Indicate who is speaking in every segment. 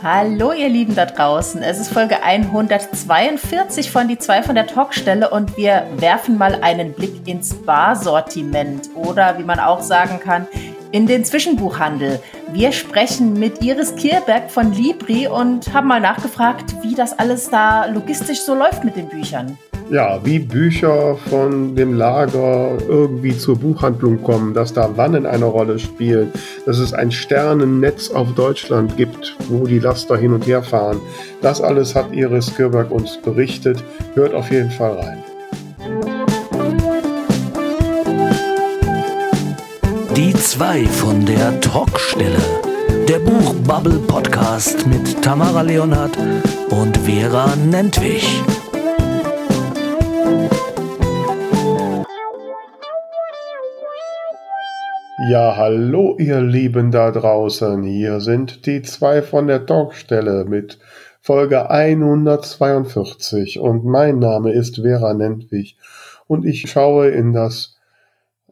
Speaker 1: Hallo ihr Lieben da draußen. Es ist Folge 142 von die zwei von der Talkstelle und wir werfen mal einen Blick ins Barsortiment oder wie man auch sagen kann, in den Zwischenbuchhandel. Wir sprechen mit Iris Kierberg von Libri und haben mal nachgefragt, wie das alles da logistisch so läuft mit den Büchern
Speaker 2: ja, wie Bücher von dem Lager irgendwie zur Buchhandlung kommen, dass da Wannen eine Rolle spielen, dass es ein Sternennetz auf Deutschland gibt, wo die Laster hin und her fahren. Das alles hat Iris Kirberg uns berichtet. Hört auf jeden Fall rein.
Speaker 3: Die zwei von der Talkstelle. Der Buchbubble Podcast mit Tamara Leonhardt und Vera Nentwich.
Speaker 2: Ja, hallo ihr Lieben da draußen. Hier sind die zwei von der Talkstelle mit Folge 142 und mein Name ist Vera Nentwich und ich schaue in das,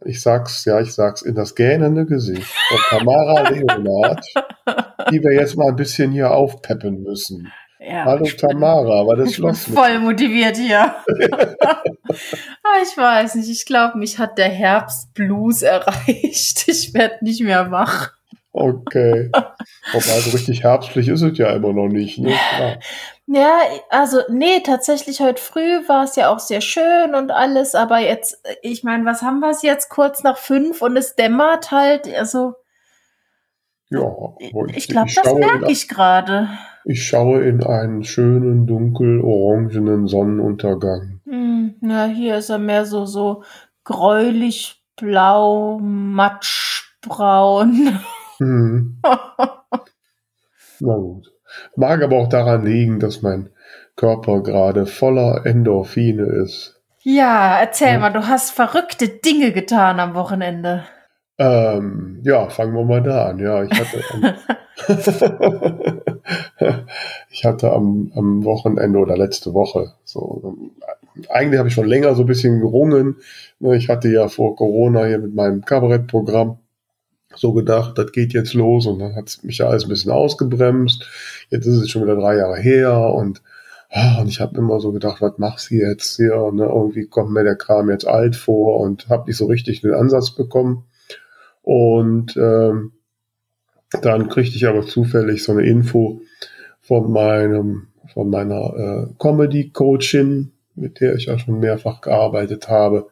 Speaker 2: ich sag's, ja, ich sag's, in das gähnende Gesicht von Tamara Leonard, die wir jetzt mal ein bisschen hier aufpeppen müssen. Ja, Hallo Tamara, war das Schloss?
Speaker 1: Voll motiviert hier. Ah, ich weiß nicht, ich glaube, mich hat der Herbstblues erreicht. Ich werde nicht mehr wach.
Speaker 2: Okay. Aber also richtig herbstlich ist es ja immer noch nicht. Ne?
Speaker 1: Ja, also nee, tatsächlich heute früh war es ja auch sehr schön und alles, aber jetzt, ich meine, was haben wir es jetzt kurz nach fünf und es dämmert halt, also.
Speaker 2: Ja,
Speaker 1: ich, ich glaube, das merke ich gerade.
Speaker 2: Ich schaue in einen schönen, dunkel-orangenen Sonnenuntergang.
Speaker 1: Hm, ja, hier ist er mehr so, so gräulich, blau, matschbraun. Hm.
Speaker 2: Na gut. Mag aber auch daran liegen, dass mein Körper gerade voller Endorphine ist.
Speaker 1: Ja, erzähl ja. mal, du hast verrückte Dinge getan am Wochenende.
Speaker 2: Ähm, ja, fangen wir mal da an. Ja, ich hatte ich hatte am, am Wochenende oder letzte Woche so, eigentlich habe ich schon länger so ein bisschen gerungen. Ne, ich hatte ja vor Corona hier mit meinem Kabarettprogramm so gedacht, das geht jetzt los und dann hat mich ja alles ein bisschen ausgebremst. Jetzt ist es schon wieder drei Jahre her und, ah, und ich habe immer so gedacht, was machst du jetzt hier? Ne? Irgendwie kommt mir der Kram jetzt alt vor und habe nicht so richtig den Ansatz bekommen. Und ähm, dann kriegte ich aber zufällig so eine Info von meinem, von meiner äh, Comedy-Coachin, mit der ich ja schon mehrfach gearbeitet habe,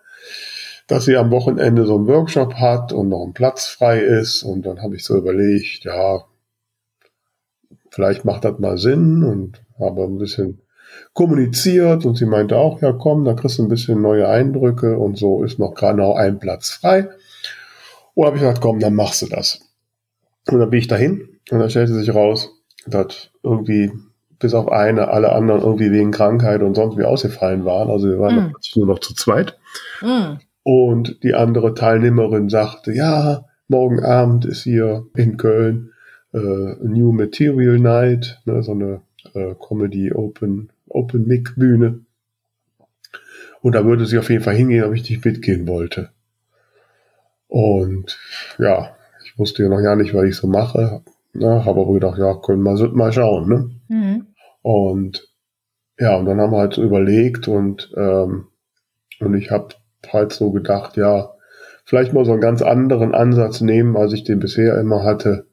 Speaker 2: dass sie am Wochenende so einen Workshop hat und noch ein Platz frei ist. Und dann habe ich so überlegt, ja, vielleicht macht das mal Sinn und habe ein bisschen kommuniziert und sie meinte auch, ja komm, da kriegst du ein bisschen neue Eindrücke und so ist noch noch ein Platz frei. Und habe ich gesagt, komm, dann machst du das. Und dann bin ich dahin und dann stellte sich raus, dass irgendwie bis auf eine, alle anderen irgendwie wegen Krankheit und sonst wie ausgefallen waren. Also wir waren mm. nur noch zu zweit. Mm. Und die andere Teilnehmerin sagte, ja, morgen Abend ist hier in Köln äh, New Material Night, ne, so eine äh, Comedy Open, Open Mic Bühne. Und da würde sie auf jeden Fall hingehen, ob ich nicht mitgehen wollte. Und ja, ich wusste ja noch gar nicht, was ich so mache. Ne, habe aber gedacht, ja, können wir mal schauen. Ne? Mhm. Und ja, und dann haben wir halt so überlegt und, ähm, und ich habe halt so gedacht, ja, vielleicht mal so einen ganz anderen Ansatz nehmen, als ich den bisher immer hatte.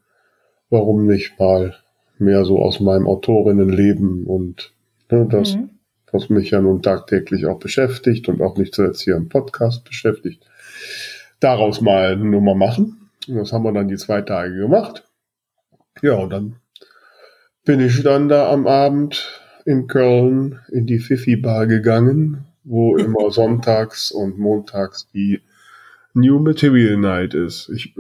Speaker 2: Warum nicht mal mehr so aus meinem Autorinnenleben und ne, das, mhm. was mich ja nun tagtäglich auch beschäftigt und auch nicht zuletzt hier im Podcast beschäftigt, daraus mal eine Nummer machen. Und das haben wir dann die zwei Tage gemacht. Ja, und dann bin ich dann da am Abend in Köln in die Fifi Bar gegangen, wo immer sonntags und montags die New Material Night ist. Ich,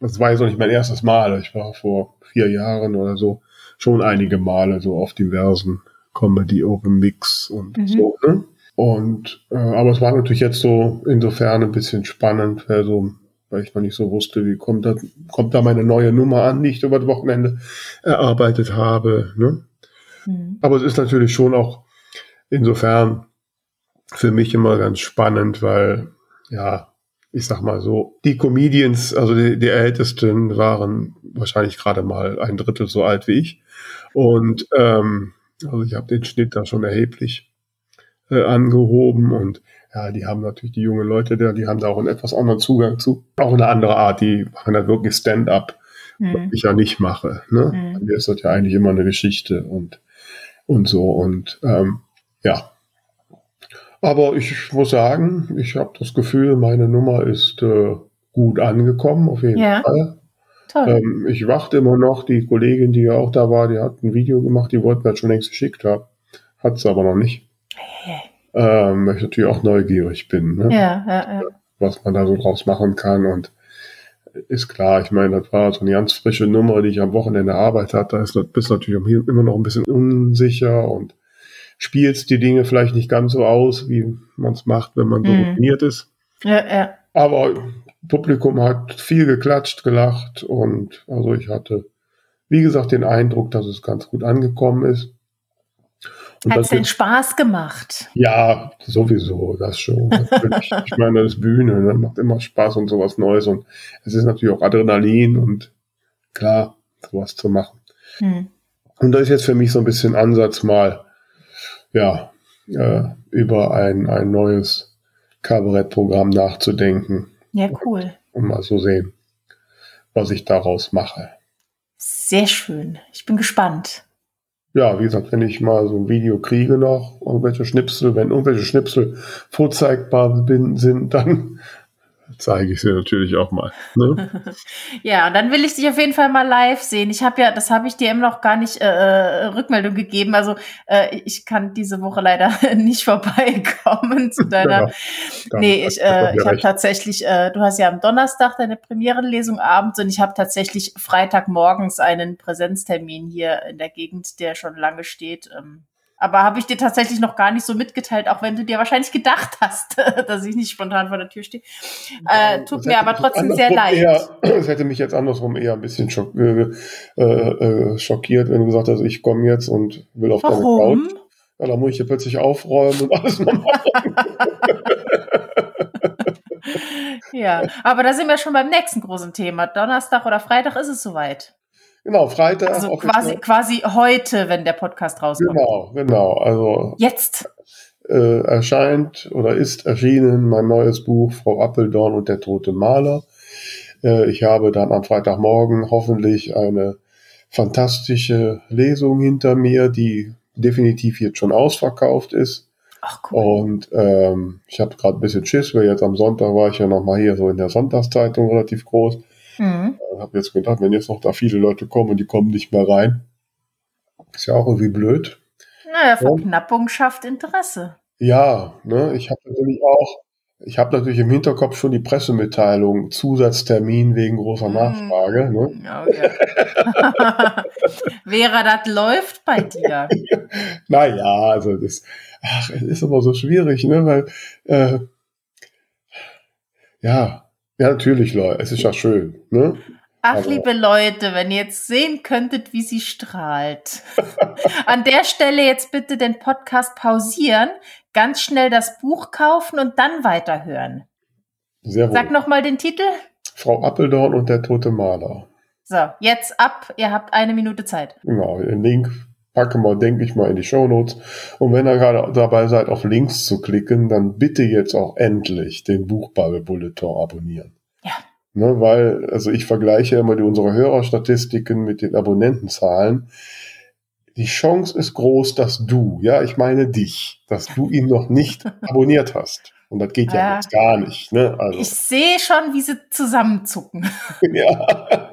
Speaker 2: das war jetzt noch nicht mein erstes Mal. Ich war vor vier Jahren oder so schon einige Male so auf diversen Comedy Open Mix und mhm. so. Ne? Und äh, aber es war natürlich jetzt so insofern ein bisschen spannend, weil so weil ich noch nicht so wusste, wie kommt da, kommt da meine neue Nummer an, die ich über das Wochenende erarbeitet habe. Ne? Mhm. Aber es ist natürlich schon auch insofern für mich immer ganz spannend, weil ja, ich sag mal so, die Comedians, also die, die Ältesten waren wahrscheinlich gerade mal ein Drittel so alt wie ich. Und ähm, also ich habe den Schnitt da schon erheblich äh, angehoben und ja, die haben natürlich die jungen Leute da, die haben da auch einen etwas anderen Zugang zu. Auch eine andere Art, die machen da wirklich Stand-up, mhm. was ich ja nicht mache. Ne? Mhm. Mir ist das ja eigentlich immer eine Geschichte und, und so. Und ähm, ja. Aber ich muss sagen, ich habe das Gefühl, meine Nummer ist äh, gut angekommen, auf jeden ja. Fall. Ähm, ich warte immer noch, die Kollegin, die ja auch da war, die hat ein Video gemacht, die wollten mir schon längst geschickt haben. Hat es aber noch nicht. Hey. Ähm, weil ich natürlich auch neugierig bin, ne? ja, ja, ja. was man da so draus machen kann. Und ist klar, ich meine, das war so eine ganz frische Nummer, die ich am Wochenende Arbeit hatte. Da ist, bist natürlich immer noch ein bisschen unsicher und spielst die Dinge vielleicht nicht ganz so aus, wie man es macht, wenn man so mhm. routiniert ist. Ja, ja. Aber Publikum hat viel geklatscht, gelacht und also ich hatte, wie gesagt, den Eindruck, dass es ganz gut angekommen ist.
Speaker 1: Hat es denn Spaß gemacht?
Speaker 2: Ja, sowieso, das schon. ich meine, das ist Bühne, ne? macht immer Spaß und sowas Neues und es ist natürlich auch Adrenalin und klar, sowas zu machen. Hm. Und da ist jetzt für mich so ein bisschen Ansatz mal, ja, äh, über ein, ein neues Kabarettprogramm nachzudenken.
Speaker 1: Ja, cool.
Speaker 2: Und mal so sehen, was ich daraus mache.
Speaker 1: Sehr schön. Ich bin gespannt.
Speaker 2: Ja, wie gesagt, wenn ich mal so ein Video kriege noch, irgendwelche Schnipsel, wenn irgendwelche Schnipsel vorzeigbar sind, dann zeige ich sie natürlich auch mal. Ne?
Speaker 1: ja, und dann will ich dich auf jeden Fall mal live sehen. Ich habe ja, das habe ich dir immer noch gar nicht äh, äh, Rückmeldung gegeben. Also äh, ich kann diese Woche leider nicht vorbeikommen zu deiner. Ja, nee, ich, äh, ich habe tatsächlich, äh, du hast ja am Donnerstag deine Premierenlesung abends und ich habe tatsächlich Freitagmorgens einen Präsenztermin hier in der Gegend, der schon lange steht. Ähm, aber habe ich dir tatsächlich noch gar nicht so mitgeteilt, auch wenn du dir wahrscheinlich gedacht hast, dass ich nicht spontan vor der Tür stehe. Äh, tut mir aber trotzdem sehr leid.
Speaker 2: Es hätte mich jetzt andersrum eher ein bisschen schock, äh, äh, schockiert, wenn du gesagt hast, ich komme jetzt und will auf Warum? deine Couch. Ja, da muss ich hier plötzlich aufräumen und alles nochmal.
Speaker 1: ja, aber da sind wir schon beim nächsten großen Thema. Donnerstag oder Freitag ist es soweit.
Speaker 2: Genau, Freitag.
Speaker 1: Also quasi, quasi heute, wenn der Podcast rauskommt.
Speaker 2: Genau, genau. Also
Speaker 1: jetzt
Speaker 2: äh, erscheint oder ist erschienen mein neues Buch Frau Appeldorn und der tote Maler. Äh, ich habe dann am Freitagmorgen hoffentlich eine fantastische Lesung hinter mir, die definitiv jetzt schon ausverkauft ist. Ach, cool. Und ähm, ich habe gerade ein bisschen Schiss, weil jetzt am Sonntag war ich ja nochmal hier so in der Sonntagszeitung relativ groß. Mhm. Ich habe jetzt gedacht, wenn jetzt noch da viele Leute kommen und die kommen nicht mehr rein, ist ja auch irgendwie blöd.
Speaker 1: Naja, Verknappung ja. schafft Interesse.
Speaker 2: Ja, ne, ich habe natürlich auch, ich habe natürlich im Hinterkopf schon die Pressemitteilung, Zusatztermin wegen großer mhm. Nachfrage. Ne?
Speaker 1: Okay. Vera, das läuft bei dir.
Speaker 2: naja, also das, ach, es ist aber so schwierig, ne, weil, äh, ja, ja, natürlich, Leute. Es ist ja schön. Ne?
Speaker 1: Ach, Aber liebe Leute, wenn ihr jetzt sehen könntet, wie sie strahlt. An der Stelle jetzt bitte den Podcast pausieren, ganz schnell das Buch kaufen und dann weiterhören. Sehr wohl. Sag nochmal den Titel.
Speaker 2: Frau Appeldorn und der tote Maler.
Speaker 1: So, jetzt ab. Ihr habt eine Minute Zeit.
Speaker 2: Genau, den Link packen wir, denke ich mal, in die Show Notes. Und wenn ihr gerade dabei seid, auf Links zu klicken, dann bitte jetzt auch endlich den Buchbubble Bulletin abonnieren. Ja. Ne, weil, also ich vergleiche immer die, unsere Hörerstatistiken mit den Abonnentenzahlen. Die Chance ist groß, dass du, ja, ich meine dich, dass du ihn noch nicht abonniert hast. Und das geht ja, ja jetzt gar nicht. Ne?
Speaker 1: Also. Ich sehe schon, wie sie zusammenzucken. ja.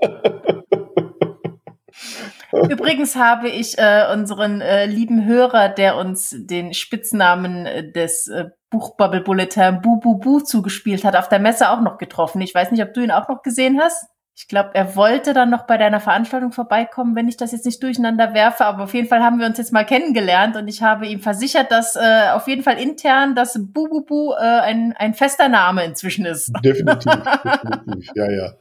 Speaker 1: Übrigens habe ich äh, unseren äh, lieben Hörer, der uns den Spitznamen äh, des äh, Buchbubble Bulletin Bu Bu Bu zugespielt hat, auf der Messe auch noch getroffen. Ich weiß nicht, ob du ihn auch noch gesehen hast. Ich glaube, er wollte dann noch bei deiner Veranstaltung vorbeikommen, wenn ich das jetzt nicht durcheinander werfe. Aber auf jeden Fall haben wir uns jetzt mal kennengelernt und ich habe ihm versichert, dass äh, auf jeden Fall intern das Bu Bu Bu äh, ein, ein fester Name inzwischen ist.
Speaker 2: Definitiv, definitiv, ja, ja.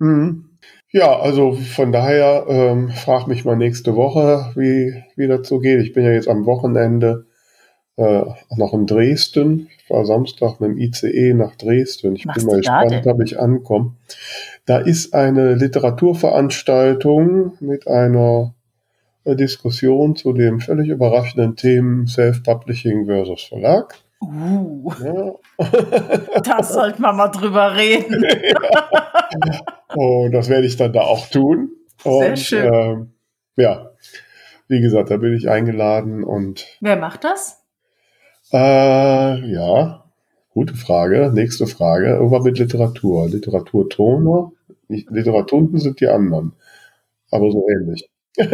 Speaker 2: Mhm. Ja, also von daher ähm, frag mich mal nächste Woche, wie, wie das so geht. Ich bin ja jetzt am Wochenende äh, noch in Dresden. Ich war Samstag mit dem ICE nach Dresden. Ich
Speaker 1: Machst
Speaker 2: bin mal gespannt, ob ich ankomme. Da ist eine Literaturveranstaltung mit einer äh, Diskussion zu dem völlig überraschenden Themen Self-Publishing versus Verlag.
Speaker 1: Uh,
Speaker 2: Ja.
Speaker 1: da sollten wir mal drüber reden.
Speaker 2: Und das werde ich dann da auch tun.
Speaker 1: Sehr
Speaker 2: Und,
Speaker 1: schön.
Speaker 2: ähm, ja, wie gesagt, da bin ich eingeladen und
Speaker 1: Wer macht das?
Speaker 2: Äh, ja, gute Frage. Nächste Frage. Irgendwas mit Literatur. Literaturtoner. Nicht, Literatunten sind die anderen. Aber so ähnlich.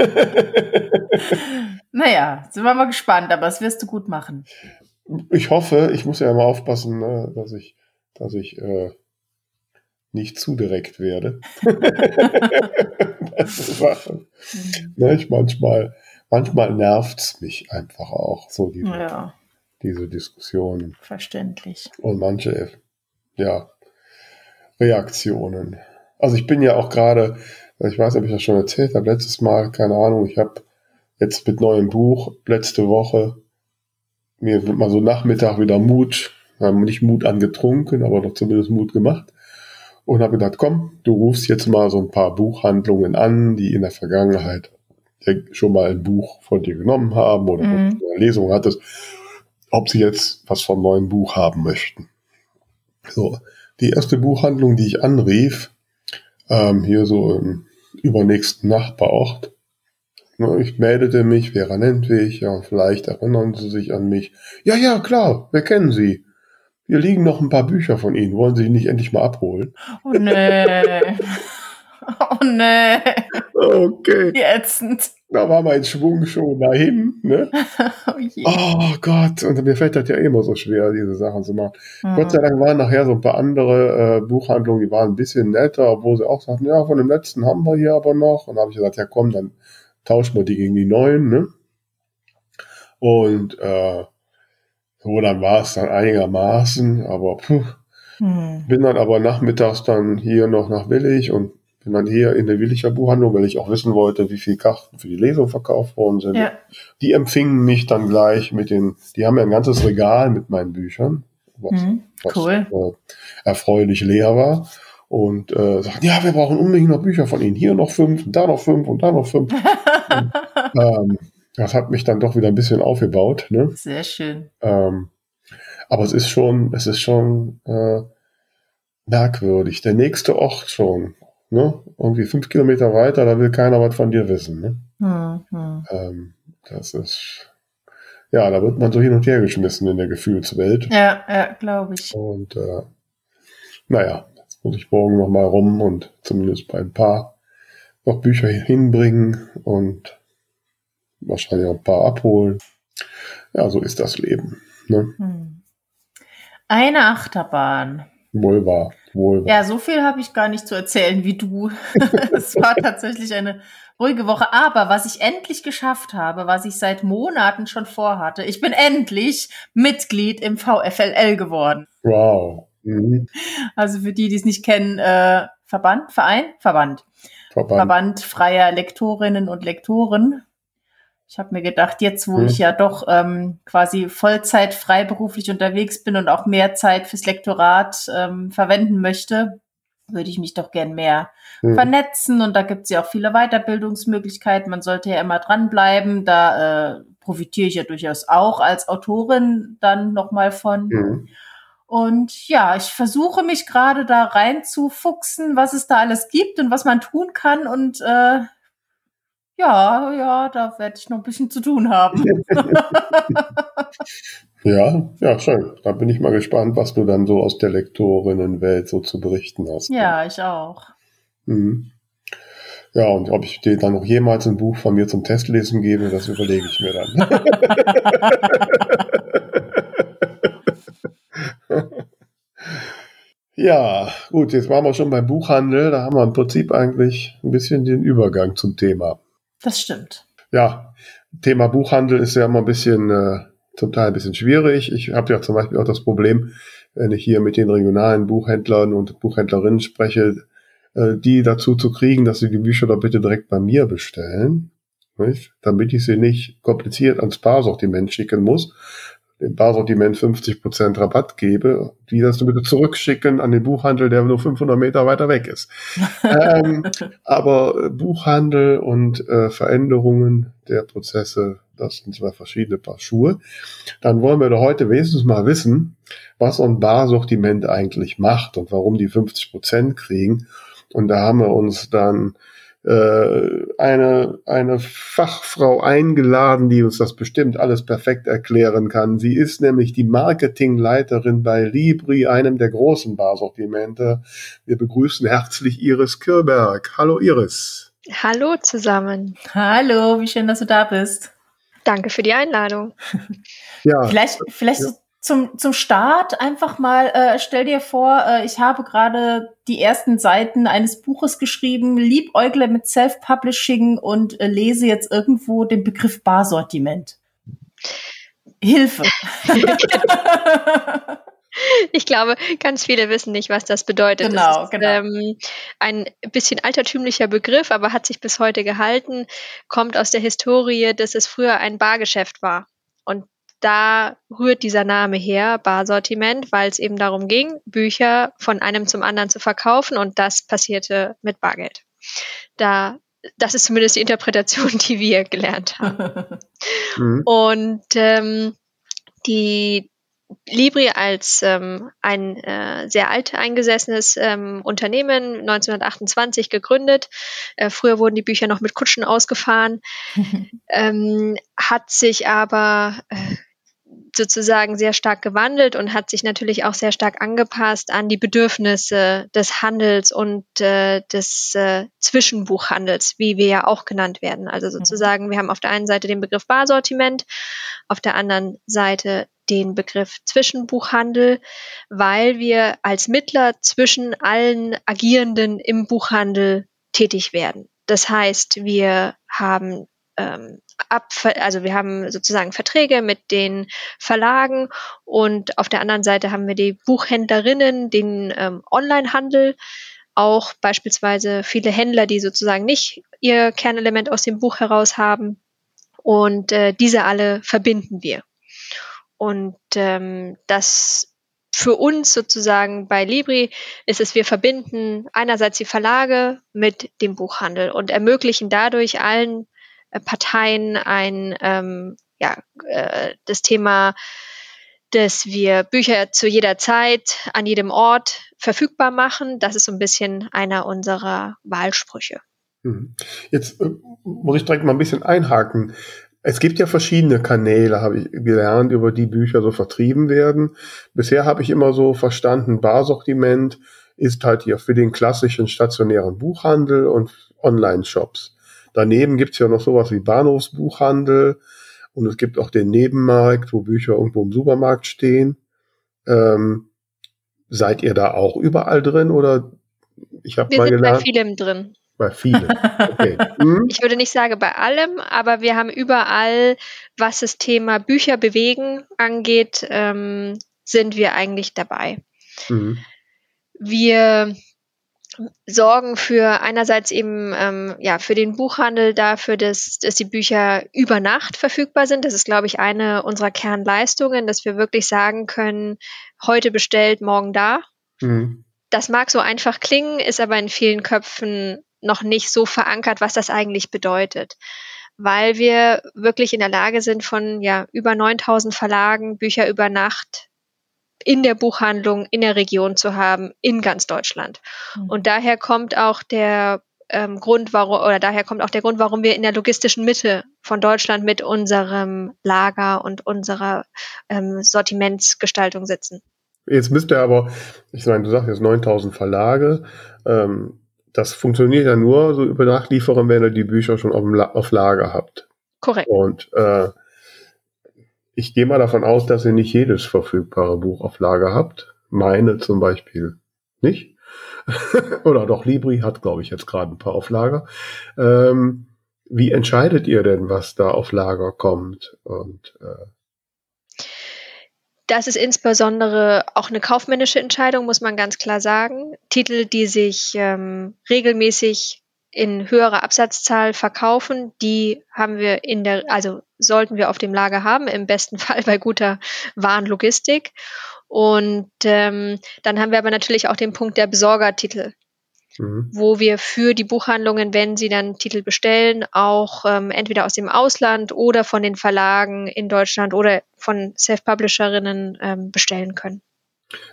Speaker 1: Naja, sind wir mal gespannt, aber das wirst du gut machen.
Speaker 2: Ich hoffe, ich muss ja immer aufpassen, ne, dass ich, dass ich äh, nicht zu direkt werde. das ne, ich manchmal, manchmal nervt's mich einfach auch, so diese,
Speaker 1: Ja,
Speaker 2: diese Diskussionen.
Speaker 1: verständlich.
Speaker 2: und manche, ja, Reaktionen. Also ich bin ja auch gerade, ich weiß ob ich das schon erzählt habe, letztes Mal, keine Ahnung, ich habe jetzt mit neuem Buch letzte Woche mir mal so Nachmittag wieder Mut, äh, nicht Mut angetrunken, aber doch zumindest Mut gemacht und habe gedacht, komm, du rufst jetzt mal so ein paar Buchhandlungen an, die in der Vergangenheit ja schon mal ein Buch von dir genommen haben oder
Speaker 1: Mhm.
Speaker 2: eine Lesung hattest, ob sie jetzt was vom neuen Buch haben möchten. So, die erste Buchhandlung, die ich anrief, ähm, hier so im übernächsten Nachbarort, ich meldete mich, Vera Nentwig, ja, vielleicht erinnern Sie sich an mich. Ja, ja, klar, wir kennen Sie. Hier liegen noch ein paar Bücher von Ihnen. Wollen Sie die nicht endlich mal abholen?
Speaker 1: Oh nee. Oh nee.
Speaker 2: Okay.
Speaker 1: Wie ätzend.
Speaker 2: Da war mein Schwung schon dahin, ne?
Speaker 1: Oh.
Speaker 2: Oh Gott, und mir fällt das ja immer so schwer, diese Sachen zu machen.
Speaker 1: Hm.
Speaker 2: Gott sei Dank waren nachher so ein paar andere äh, Buchhandlungen, die waren ein bisschen netter, obwohl sie auch sagten, ja, von dem letzten haben wir hier aber noch. Und dann habe ich gesagt, ja komm, dann tauschen wir die gegen die neuen, ne? Und äh, so, dann war es dann einigermaßen, aber puh,
Speaker 1: Hm.
Speaker 2: bin dann aber nachmittags dann hier noch nach Willig und bin dann hier in der Williger Buchhandlung, weil ich auch wissen wollte, wie viele Karten für die Lesung verkauft worden sind.
Speaker 1: Ja.
Speaker 2: Die empfingen mich dann gleich mit den, die haben ja ein ganzes Regal mit meinen Büchern, was,
Speaker 1: Hm.
Speaker 2: was
Speaker 1: Cool.
Speaker 2: äh, erfreulich leer war. Und äh, sagten, ja, wir brauchen unbedingt noch Bücher von Ihnen. Hier noch fünf, und da noch fünf und da noch fünf. ähm, das hat mich dann doch wieder ein bisschen aufgebaut. Ne?
Speaker 1: Sehr schön.
Speaker 2: Ähm, aber es ist schon, es ist schon äh, merkwürdig. Der nächste Ort schon, ne? Irgendwie fünf Kilometer weiter, da will keiner was von dir wissen. Ne?
Speaker 1: Hm. Hm.
Speaker 2: Ähm, das ist, ja, da wird man so hin und her geschmissen in der Gefühlswelt.
Speaker 1: Ja, ja, glaube ich.
Speaker 2: Und äh, naja, muss ich morgen noch mal rum und zumindest bei ein paar noch Bücher hinbringen und wahrscheinlich auch ein paar abholen. Ja, so ist das Leben. Ne?
Speaker 1: Hm. Eine Achterbahn.
Speaker 2: Wohl wahr, wohl wahr.
Speaker 1: Ja, so viel habe ich gar nicht zu erzählen wie du. es war tatsächlich eine ruhige Woche. Aber was ich endlich geschafft habe, was ich seit Monaten schon vorhatte, ich bin endlich Mitglied im VFLL geworden.
Speaker 2: Wow. Mhm.
Speaker 1: Also für die, die es nicht kennen, äh, Verband, Verein, Verband.
Speaker 2: Verband.
Speaker 1: Verband freier Lektorinnen und Lektoren. Ich habe mir gedacht, jetzt wo
Speaker 2: Hm.
Speaker 1: ich ja doch ähm, quasi Vollzeit freiberuflich unterwegs bin und auch mehr Zeit fürs Lektorat ähm, verwenden möchte, würde ich mich doch gern mehr
Speaker 2: Mhm.
Speaker 1: vernetzen. Und da gibt es ja auch viele Weiterbildungsmöglichkeiten. Man sollte ja immer dranbleiben. Da äh, profitiere ich ja durchaus auch als Autorin dann nochmal von.
Speaker 2: Mhm.
Speaker 1: Und ja, ich versuche mich gerade da reinzufuchsen, was es da alles gibt und was man tun kann. Und äh, ja, ja, da werde ich noch ein bisschen zu tun haben.
Speaker 2: Ja, ja, schön. Da bin ich mal gespannt, was du dann so aus der Lektorinnenwelt so zu berichten hast.
Speaker 1: ja, ich auch.
Speaker 2: Mhm. Ja, und ob ich dir dann noch jemals ein Buch von mir zum Testlesen gebe, das überlege ich mir dann. ja, gut, jetzt waren wir schon beim Buchhandel. Da haben wir im Prinzip eigentlich ein bisschen den Übergang zum Thema.
Speaker 1: Das stimmt.
Speaker 2: Ja, Thema Buchhandel ist ja immer ein bisschen, äh, zum Teil ein bisschen schwierig. Ich habe ja zum Beispiel auch das Problem, wenn ich hier mit den regionalen Buchhändlern und Buchhändlerinnen spreche, äh, die dazu zu kriegen, dass sie die Bücher doch bitte direkt bei mir bestellen, nicht? damit ich sie nicht kompliziert ans Paarsortiment schicken muss. Dem Barsortiment 50% Rabatt gebe, die das bitte zurückschicken an den Buchhandel, der nur 500 Meter weiter weg ist. ähm, aber Buchhandel und äh, Veränderungen der Prozesse, das sind zwei verschiedene Paar Schuhe. Dann wollen wir doch heute wenigstens mal wissen, was so ein Barsortiment eigentlich macht und warum die 50% kriegen. Und da haben wir uns dann äh, eine, eine Fachfrau eingeladen, die uns das bestimmt alles perfekt erklären kann. Sie ist nämlich die Marketingleiterin bei Libri, einem der großen Barsortimente. Wir begrüßen herzlich Iris Kirberg. Hallo Iris.
Speaker 4: Hallo zusammen.
Speaker 1: Hallo, wie schön, dass du da bist.
Speaker 4: Danke für die Einladung.
Speaker 1: ja. Vielleicht, vielleicht ja zum, zum Start einfach mal, äh, stell dir vor, äh, ich habe gerade die ersten Seiten eines Buches geschrieben, liebäugle mit Self-Publishing und äh, lese jetzt irgendwo den Begriff Barsortiment. Hilfe.
Speaker 4: Ich glaube, ganz viele wissen nicht, was das bedeutet.
Speaker 1: Genau,
Speaker 4: das ist,
Speaker 1: genau.
Speaker 4: Ähm, ein bisschen altertümlicher Begriff, aber hat sich bis heute gehalten, kommt aus der Historie, dass es früher ein Bargeschäft war. Und da rührt dieser Name her, Barsortiment, weil es eben darum ging, Bücher von einem zum anderen zu verkaufen und das passierte mit Bargeld. Da, das ist zumindest die Interpretation, die wir gelernt haben. mhm. Und ähm, die Libri als ähm, ein äh, sehr alt eingesessenes ähm, Unternehmen 1928 gegründet. Äh, früher wurden die Bücher noch mit Kutschen ausgefahren, ähm, hat sich aber äh, sozusagen sehr stark gewandelt und hat sich natürlich auch sehr stark angepasst an die Bedürfnisse des Handels und äh, des äh, Zwischenbuchhandels, wie wir ja auch genannt werden. Also mhm. sozusagen, wir haben auf der einen Seite den Begriff Barsortiment, auf der anderen Seite den Begriff Zwischenbuchhandel, weil wir als Mittler zwischen allen Agierenden im Buchhandel tätig werden. Das heißt, wir haben ähm, ab, also wir haben sozusagen Verträge mit den Verlagen und auf der anderen Seite haben wir die Buchhändlerinnen, den ähm, Onlinehandel, auch beispielsweise viele Händler, die sozusagen nicht ihr Kernelement aus dem Buch heraus haben. Und äh, diese alle verbinden wir. Und ähm, das für uns sozusagen bei Libri ist es, wir verbinden einerseits die Verlage mit dem Buchhandel und ermöglichen dadurch allen Parteien ein, ähm, ja, äh, das Thema, dass wir Bücher zu jeder Zeit, an jedem Ort verfügbar machen. Das ist so ein bisschen einer unserer Wahlsprüche.
Speaker 2: Mhm. Jetzt äh, muss ich direkt mal ein bisschen einhaken. Es gibt ja verschiedene Kanäle, habe ich gelernt, über die Bücher so vertrieben werden. Bisher habe ich immer so verstanden, Barsortiment ist halt hier für den klassischen stationären Buchhandel und Online-Shops. Daneben gibt's ja noch sowas wie Bahnhofsbuchhandel und es gibt auch den Nebenmarkt, wo Bücher irgendwo im Supermarkt stehen. Ähm, seid ihr da auch überall drin oder
Speaker 4: ich habe mal sind gelernt, bei vielem drin.
Speaker 2: Bei vielem. Okay.
Speaker 4: Hm? Ich würde nicht sagen bei allem, aber wir haben überall, was das Thema Bücher bewegen angeht, ähm, sind wir eigentlich dabei. Mhm. Wir sorgen für einerseits eben ähm, ja für den Buchhandel dafür, dass, dass die Bücher über Nacht verfügbar sind. Das ist, glaube ich, eine unserer Kernleistungen, dass wir wirklich sagen können, heute bestellt, morgen da. Mhm. Das mag so einfach klingen, ist aber in vielen Köpfen noch nicht so verankert, was das eigentlich bedeutet. Weil wir wirklich in der Lage sind, von ja über 9000 Verlagen Bücher über Nacht in der Buchhandlung in der Region zu haben, in ganz Deutschland. Mhm. Und daher kommt auch der ähm, Grund, warum, oder daher kommt auch der Grund, warum wir in der logistischen Mitte von Deutschland mit unserem Lager und unserer ähm, Sortimentsgestaltung sitzen.
Speaker 2: Jetzt müsst ihr aber, ich meine, du sagst jetzt 9000 Verlage, ähm, das funktioniert ja nur so über Nachlieferung, wenn ihr die Bücher schon auf, auf Lager habt.
Speaker 4: Korrekt.
Speaker 2: Und äh, ich gehe mal davon aus, dass ihr nicht jedes verfügbare Buch auf Lager habt. Meine zum Beispiel nicht. Oder doch Libri hat, glaube ich, jetzt gerade ein paar auf Lager. Ähm, wie entscheidet ihr denn, was da auf Lager kommt? Und äh
Speaker 4: das ist insbesondere auch eine kaufmännische Entscheidung, muss man ganz klar sagen. Titel, die sich ähm, regelmäßig in höherer Absatzzahl verkaufen. Die haben wir in der, also sollten wir auf dem Lager haben, im besten Fall bei guter Warenlogistik. Und ähm, dann haben wir aber natürlich auch den Punkt der Besorgertitel, mhm. wo wir für die Buchhandlungen, wenn sie dann Titel bestellen, auch ähm, entweder aus dem Ausland oder von den Verlagen in Deutschland oder von Self-Publisherinnen ähm, bestellen können.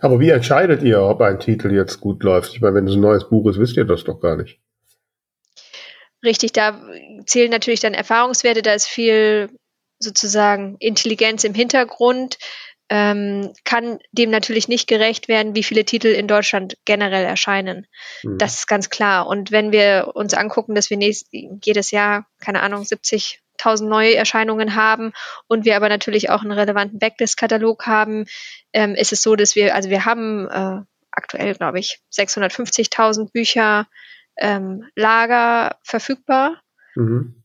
Speaker 2: Aber wie entscheidet ihr, ob ein Titel jetzt gut läuft? Ich meine, wenn es ein neues Buch ist, wisst ihr das doch gar nicht.
Speaker 4: Richtig, da zählen natürlich dann Erfahrungswerte, da ist viel sozusagen Intelligenz im Hintergrund, ähm, kann dem natürlich nicht gerecht werden, wie viele Titel in Deutschland generell erscheinen. Mhm. Das ist ganz klar. Und wenn wir uns angucken, dass wir nächst, jedes Jahr, keine Ahnung, 70.000 neue Erscheinungen haben und wir aber natürlich auch einen relevanten Backlist-Katalog haben, ähm, ist es so, dass wir, also wir haben äh, aktuell, glaube ich, 650.000 Bücher ähm, Lager verfügbar. Mhm.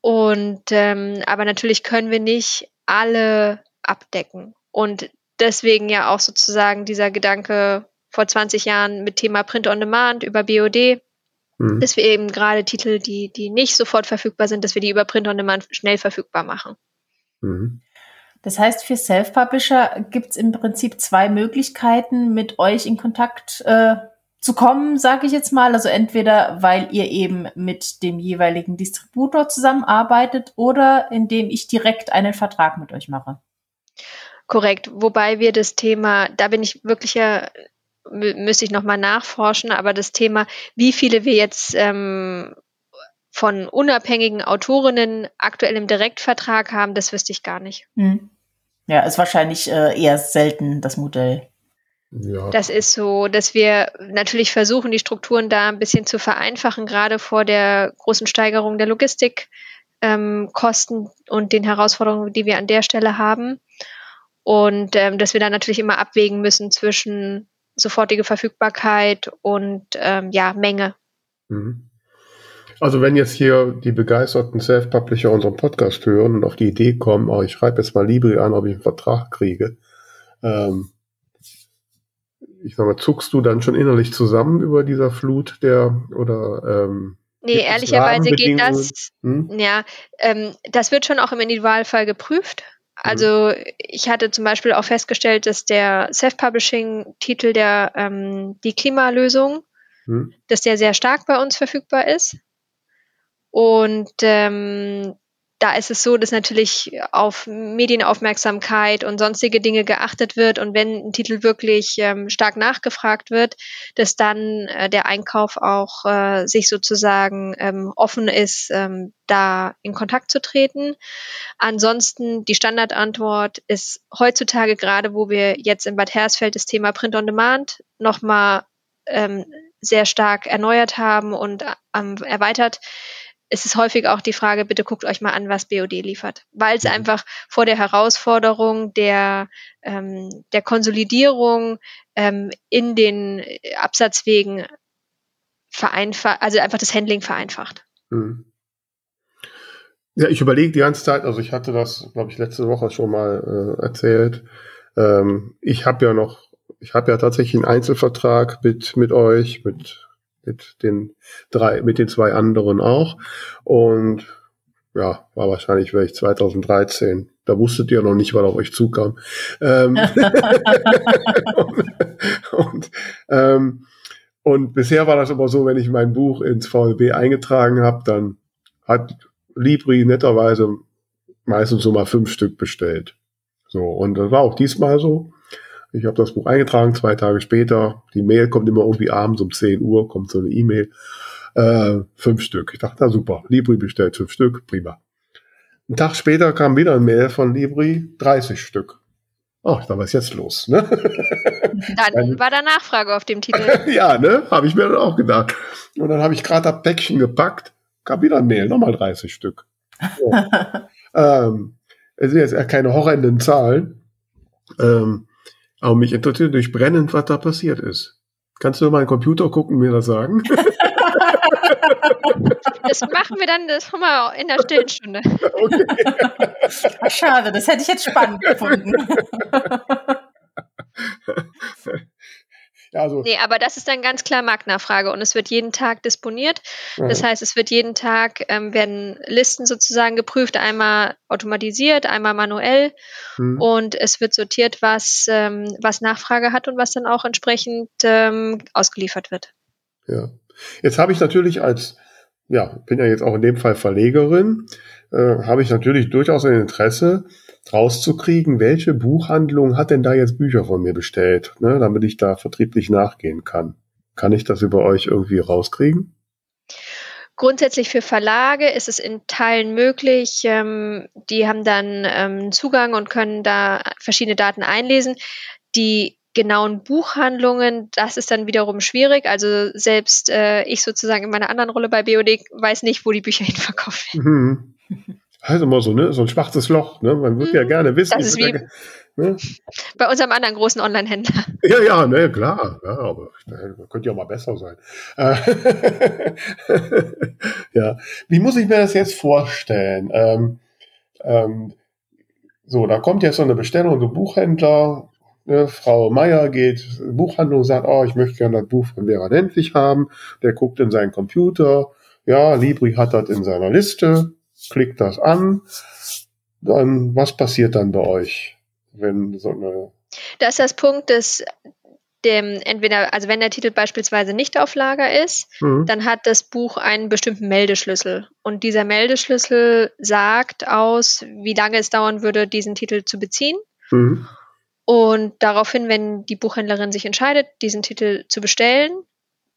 Speaker 4: Und ähm, aber natürlich können wir nicht alle abdecken. Und deswegen ja auch sozusagen dieser Gedanke vor 20 Jahren mit Thema Print on Demand über BOD, mhm. dass wir eben gerade Titel, die, die nicht sofort verfügbar sind, dass wir die über Print on Demand schnell verfügbar machen.
Speaker 1: Mhm. Das heißt, für Self-Publisher gibt es im Prinzip zwei Möglichkeiten, mit euch in Kontakt äh, zu kommen, sage ich jetzt mal. Also entweder, weil ihr eben mit dem jeweiligen Distributor zusammenarbeitet oder indem ich direkt einen Vertrag mit euch mache.
Speaker 4: Korrekt, wobei wir das Thema, da bin ich wirklich ja, müsste ich nochmal nachforschen, aber das Thema, wie viele wir jetzt ähm, von unabhängigen Autorinnen aktuell im Direktvertrag haben, das wüsste ich gar nicht. Hm.
Speaker 1: Ja, ist wahrscheinlich äh, eher selten das Modell.
Speaker 4: Ja. Das ist so, dass wir natürlich versuchen, die Strukturen da ein bisschen zu vereinfachen, gerade vor der großen Steigerung der Logistikkosten ähm, und den Herausforderungen, die wir an der Stelle haben. Und ähm, dass wir da natürlich immer abwägen müssen zwischen sofortige Verfügbarkeit und ähm, ja, Menge.
Speaker 2: Mhm. Also wenn jetzt hier die begeisterten Self-Publisher unseren Podcast hören und auf die Idee kommen, oh, ich schreibe jetzt mal Libri an, ob ich einen Vertrag kriege, ähm, ich sag mal, zuckst du dann schon innerlich zusammen über dieser Flut der oder ähm,
Speaker 4: Nee, ehrlicherweise geht das, hm? ja, ähm, das wird schon auch im Individualfall geprüft. Also mhm. ich hatte zum Beispiel auch festgestellt, dass der Self-Publishing-Titel der ähm, die Klimalösung, mhm. dass der sehr stark bei uns verfügbar ist. Und ähm, da ist es so, dass natürlich auf Medienaufmerksamkeit und sonstige Dinge geachtet wird und wenn ein Titel wirklich ähm, stark nachgefragt wird, dass dann äh, der Einkauf auch äh, sich sozusagen ähm, offen ist, ähm, da in Kontakt zu treten. Ansonsten die Standardantwort ist heutzutage gerade, wo wir jetzt in Bad Hersfeld das Thema Print on Demand nochmal ähm, sehr stark erneuert haben und ähm, erweitert, es ist häufig auch die Frage, bitte guckt euch mal an, was BOD liefert, weil es mhm. einfach vor der Herausforderung der, ähm, der Konsolidierung ähm, in den Absatzwegen vereinfacht, also einfach das Handling vereinfacht. Mhm.
Speaker 2: Ja, ich überlege die ganze Zeit, also ich hatte das, glaube ich, letzte Woche schon mal äh, erzählt. Ähm, ich habe ja noch, ich habe ja tatsächlich einen Einzelvertrag mit, mit euch, mit mit den drei, mit den zwei anderen auch. Und ja, war wahrscheinlich vielleicht 2013. Da wusstet ihr noch nicht, was auf euch zukam. Ähm, und, und, ähm, und bisher war das aber so, wenn ich mein Buch ins VLB eingetragen habe, dann hat Libri netterweise meistens so mal fünf Stück bestellt. So, und das war auch diesmal so. Ich habe das Buch eingetragen, zwei Tage später. Die Mail kommt immer irgendwie abends um 10 Uhr, kommt so eine E-Mail. Äh, fünf Stück. Ich dachte, na super, Libri bestellt fünf Stück, prima. Ein Tag später kam wieder ein Mail von Libri, 30 Stück. Oh, dachte, was ist jetzt los? Ne?
Speaker 4: Dann war da Nachfrage auf dem Titel.
Speaker 2: ja, ne? Habe ich mir dann auch gedacht. Und dann habe ich gerade das Päckchen gepackt, kam wieder ein Mail, nochmal 30 Stück. So. ähm, es sind jetzt keine horrenden Zahlen. Ähm, aber mich interessiert durch brennend, was da passiert ist. Kannst du mal einen Computer gucken und mir das sagen?
Speaker 4: Das machen wir dann das haben wir in der stillen Stunde. Okay.
Speaker 1: Schade, das hätte ich jetzt spannend gefunden.
Speaker 4: Also, nee, aber das ist dann ganz klar Marktnachfrage und es wird jeden Tag disponiert. Mhm. Das heißt, es wird jeden Tag ähm, werden Listen sozusagen geprüft, einmal automatisiert, einmal manuell mhm. und es wird sortiert, was, ähm, was Nachfrage hat und was dann auch entsprechend ähm, ausgeliefert wird.
Speaker 2: Ja. Jetzt habe ich natürlich als, ja, bin ja jetzt auch in dem Fall Verlegerin, äh, habe ich natürlich durchaus ein Interesse, rauszukriegen, welche Buchhandlung hat denn da jetzt Bücher von mir bestellt, ne, damit ich da vertrieblich nachgehen kann. Kann ich das über euch irgendwie rauskriegen?
Speaker 4: Grundsätzlich für Verlage ist es in Teilen möglich. Ähm, die haben dann ähm, Zugang und können da verschiedene Daten einlesen. Die genauen Buchhandlungen, das ist dann wiederum schwierig. Also selbst äh, ich sozusagen in meiner anderen Rolle bei BOD weiß nicht, wo die Bücher hinverkauft werden.
Speaker 2: Mhm. heißt immer so, ne? So ein schwarzes Loch, ne? Man würde ja mhm. gerne wissen.
Speaker 4: Das ist wie ne? bei unserem anderen großen Online-Händler.
Speaker 2: Ja, ja, ne, klar. Ja, aber könnte ja mal besser sein. ja. Wie muss ich mir das jetzt vorstellen? Ähm, ähm, so, da kommt jetzt so eine Bestellung, so Buchhändler, ne, Frau Meier geht, Buchhandlung sagt, oh, ich möchte gerne das Buch von Vera Nentwich haben. Der guckt in seinen Computer. Ja, Libri hat das in seiner Liste klickt das an, dann was passiert dann bei euch, wenn so eine
Speaker 4: das ist das Punkt, dass dem entweder, also wenn der Titel beispielsweise nicht auf Lager ist, mhm. dann hat das Buch einen bestimmten Meldeschlüssel. Und dieser Meldeschlüssel sagt aus, wie lange es dauern würde, diesen Titel zu beziehen. Mhm. Und daraufhin, wenn die Buchhändlerin sich entscheidet, diesen Titel zu bestellen,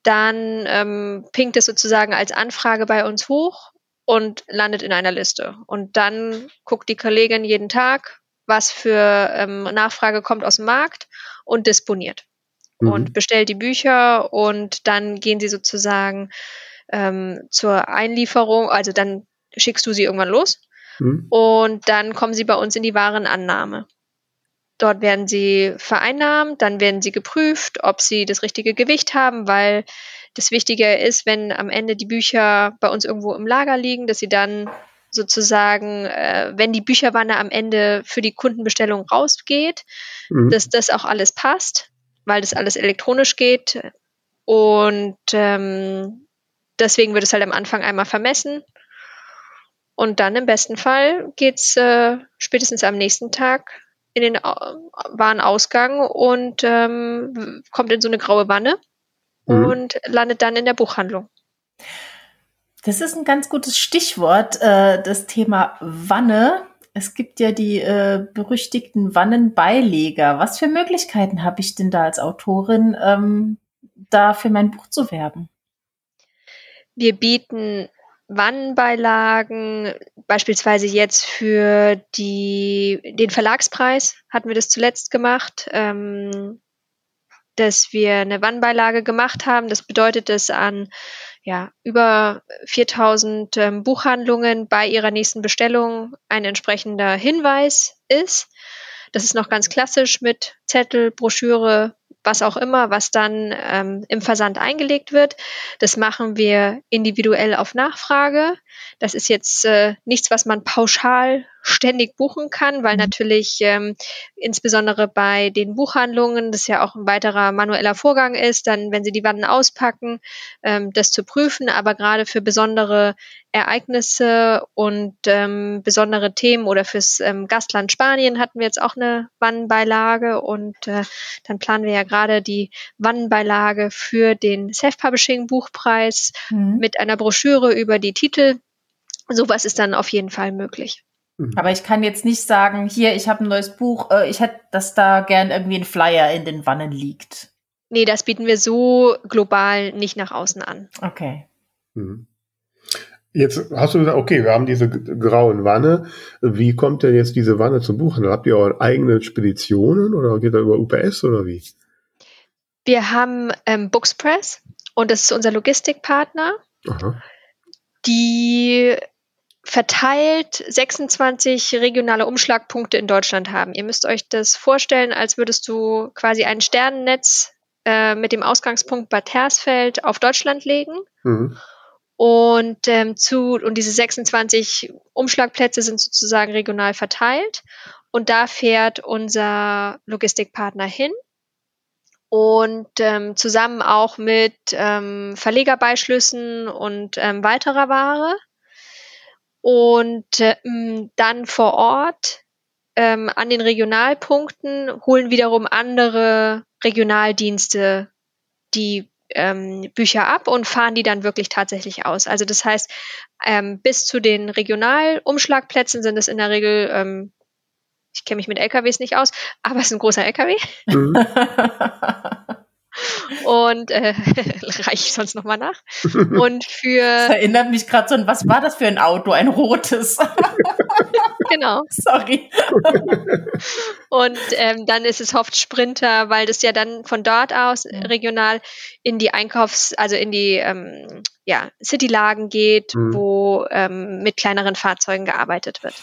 Speaker 4: dann ähm, pinkt es sozusagen als Anfrage bei uns hoch und landet in einer Liste. Und dann guckt die Kollegin jeden Tag, was für ähm, Nachfrage kommt aus dem Markt und disponiert. Mhm. Und bestellt die Bücher und dann gehen sie sozusagen ähm, zur Einlieferung, also dann schickst du sie irgendwann los mhm. und dann kommen sie bei uns in die Warenannahme. Dort werden sie vereinnahmt, dann werden sie geprüft, ob sie das richtige Gewicht haben, weil das Wichtige ist, wenn am Ende die Bücher bei uns irgendwo im Lager liegen, dass sie dann sozusagen, äh, wenn die Bücherwanne am Ende für die Kundenbestellung rausgeht, mhm. dass das auch alles passt, weil das alles elektronisch geht. Und ähm, deswegen wird es halt am Anfang einmal vermessen. Und dann im besten Fall geht's äh, spätestens am nächsten Tag in den Warenausgang und ähm, kommt in so eine graue Wanne mhm. und landet dann in der Buchhandlung.
Speaker 1: Das ist ein ganz gutes Stichwort, äh, das Thema Wanne. Es gibt ja die äh, berüchtigten Wannenbeileger. Was für Möglichkeiten habe ich denn da als Autorin, ähm, da für mein Buch zu werben?
Speaker 4: Wir bieten Wannenbeilagen, beispielsweise jetzt für die, den Verlagspreis hatten wir das zuletzt gemacht, ähm, dass wir eine Wannenbeilage gemacht haben. Das bedeutet, dass an ja, über 4000 ähm, Buchhandlungen bei ihrer nächsten Bestellung ein entsprechender Hinweis ist. Das ist noch ganz klassisch mit Zettel, Broschüre, was auch immer, was dann ähm, im Versand eingelegt wird. Das machen wir individuell auf Nachfrage. Das ist jetzt äh, nichts, was man pauschal ständig buchen kann, weil mhm. natürlich ähm, insbesondere bei den Buchhandlungen das ja auch ein weiterer manueller Vorgang ist, dann, wenn sie die Wannen auspacken, ähm, das zu prüfen. Aber gerade für besondere Ereignisse und ähm, besondere Themen oder fürs ähm, Gastland Spanien hatten wir jetzt auch eine Wannenbeilage und äh, dann planen wir ja gerade die Wannenbeilage für den Self-Publishing Buchpreis mhm. mit einer Broschüre über die Titel. Sowas ist dann auf jeden Fall möglich.
Speaker 1: Mhm. Aber ich kann jetzt nicht sagen, hier, ich habe ein neues Buch, äh, ich hätte, dass da gern irgendwie ein Flyer in den Wannen liegt.
Speaker 4: Nee, das bieten wir so global nicht nach außen an.
Speaker 1: Okay.
Speaker 2: Mhm. Jetzt hast du gesagt, okay, wir haben diese grauen Wanne. Wie kommt denn jetzt diese Wanne zum Buchhandel? Habt ihr eure eigenen Speditionen oder geht da über UPS oder wie?
Speaker 4: Wir haben ähm, Bookspress und das ist unser Logistikpartner. Aha. Die verteilt 26 regionale Umschlagpunkte in Deutschland haben. Ihr müsst euch das vorstellen, als würdest du quasi ein Sternennetz äh, mit dem Ausgangspunkt Bad Hersfeld auf Deutschland legen. Mhm. Und ähm, zu und diese 26 Umschlagplätze sind sozusagen regional verteilt. Und da fährt unser Logistikpartner hin und ähm, zusammen auch mit ähm, Verlegerbeischlüssen und ähm, weiterer Ware. Und ähm, dann vor Ort ähm, an den Regionalpunkten holen wiederum andere Regionaldienste die ähm, Bücher ab und fahren die dann wirklich tatsächlich aus. Also das heißt, ähm, bis zu den Regionalumschlagplätzen sind es in der Regel, ähm, ich kenne mich mit LKWs nicht aus, aber es ist ein großer LKW. Mhm. und äh, reiche ich sonst nochmal nach. Und für.
Speaker 1: Das erinnert mich gerade so an, was war das für ein Auto? Ein rotes.
Speaker 4: genau.
Speaker 1: Sorry.
Speaker 4: und ähm, dann ist es oft Sprinter, weil das ja dann von dort aus regional in die Einkaufs-, also in die ähm, ja, City-Lagen geht, mhm. wo ähm, mit kleineren Fahrzeugen gearbeitet wird.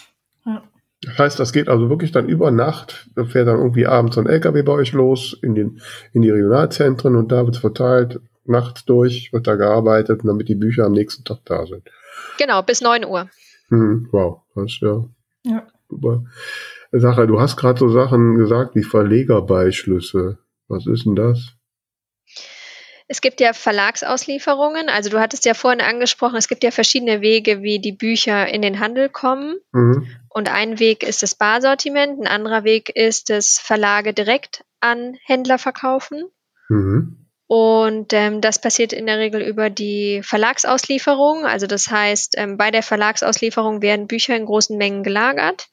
Speaker 2: Ja. Das heißt, das geht also wirklich dann über Nacht, da fährt dann irgendwie abends ein LKW bei euch los in, den, in die Regionalzentren und da wird es verteilt, nachts durch wird da gearbeitet, damit die Bücher am nächsten Tag da sind.
Speaker 4: Genau, bis 9 Uhr.
Speaker 2: Mhm, wow, das ist ja, ja. super. Sache, du hast gerade so Sachen gesagt wie Verlegerbeischlüsse. Was ist denn das?
Speaker 4: Es gibt ja Verlagsauslieferungen. Also du hattest ja vorhin angesprochen, es gibt ja verschiedene Wege, wie die Bücher in den Handel kommen. Mhm. Und ein Weg ist das Barsortiment, ein anderer Weg ist das Verlage direkt an Händler verkaufen. Mhm. Und ähm, das passiert in der Regel über die Verlagsauslieferung. Also das heißt, ähm, bei der Verlagsauslieferung werden Bücher in großen Mengen gelagert.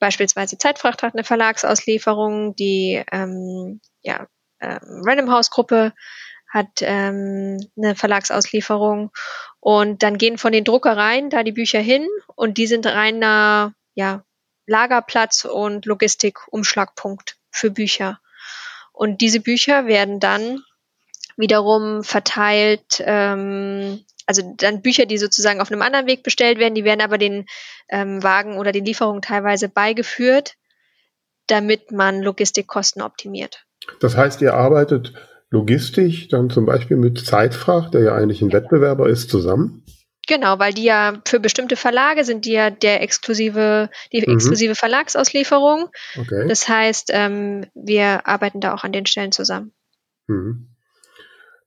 Speaker 4: Beispielsweise Zeitfracht hat eine Verlagsauslieferung, die ähm, ja, ähm, Random House Gruppe hat ähm, eine Verlagsauslieferung und dann gehen von den Druckereien da die Bücher hin und die sind reiner ja, Lagerplatz und Logistikumschlagpunkt für Bücher. Und diese Bücher werden dann wiederum verteilt, ähm, also dann Bücher, die sozusagen auf einem anderen Weg bestellt werden, die werden aber den ähm, Wagen oder den Lieferungen teilweise beigeführt, damit man Logistikkosten optimiert.
Speaker 2: Das heißt, ihr arbeitet logistisch dann zum Beispiel mit Zeitfracht, der ja eigentlich ein Wettbewerber ist, zusammen?
Speaker 4: Genau, weil die ja für bestimmte Verlage sind die ja der exklusive, die mhm. exklusive Verlagsauslieferung. Okay. Das heißt, ähm, wir arbeiten da auch an den Stellen zusammen. Mhm.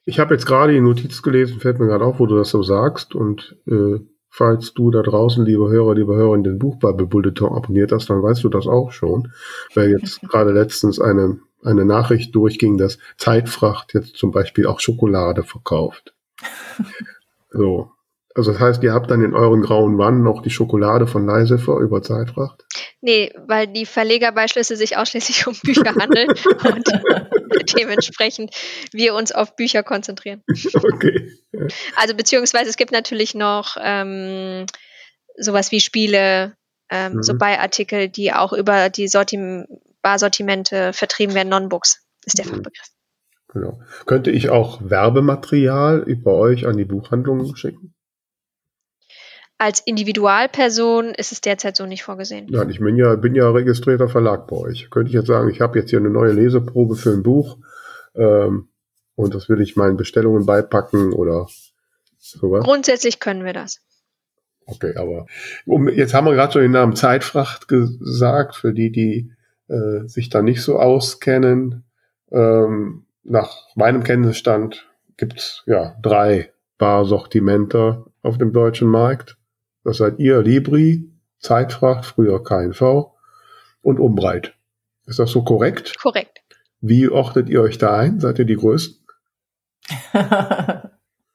Speaker 2: Ich habe jetzt gerade die Notiz gelesen, fällt mir gerade auf, wo du das so sagst. Und äh, falls du da draußen, liebe Hörer, liebe Hörer, den Buchbubble Bulletin abonniert hast, dann weißt du das auch schon. Weil jetzt gerade letztens eine eine Nachricht durchging, dass Zeitfracht jetzt zum Beispiel auch Schokolade verkauft. so. Also das heißt, ihr habt dann in euren grauen Wannen noch die Schokolade von Leisefer über Zeitfracht?
Speaker 4: Nee, weil die Verlegerbeischlüsse sich ausschließlich um Bücher handeln und dementsprechend wir uns auf Bücher konzentrieren. Okay. Also beziehungsweise es gibt natürlich noch ähm, sowas wie Spiele, ähm, mhm. so Beiartikel, die auch über die Sortim Barsortimente vertrieben werden. Non-Books ist der mhm. Fachbegriff.
Speaker 2: Genau. Könnte ich auch Werbematerial über euch an die Buchhandlungen schicken?
Speaker 4: Als Individualperson ist es derzeit so nicht vorgesehen.
Speaker 2: Nein, ich bin ja, bin ja registrierter Verlag bei euch. Könnte ich jetzt sagen, ich habe jetzt hier eine neue Leseprobe für ein Buch ähm, und das will ich meinen Bestellungen beipacken oder
Speaker 4: sowas? Grundsätzlich können wir das.
Speaker 2: Okay, aber um, jetzt haben wir gerade schon den Namen Zeitfracht gesagt, für die, die äh, sich da nicht so auskennen. Ähm, nach meinem Kenntnisstand gibt's ja drei Barsortimenter auf dem deutschen Markt. Das seid ihr, Libri, Zeitfracht, früher KNV und Umbreit. Ist das so korrekt?
Speaker 4: Korrekt.
Speaker 2: Wie ordnet ihr euch da ein? Seid ihr die Größten?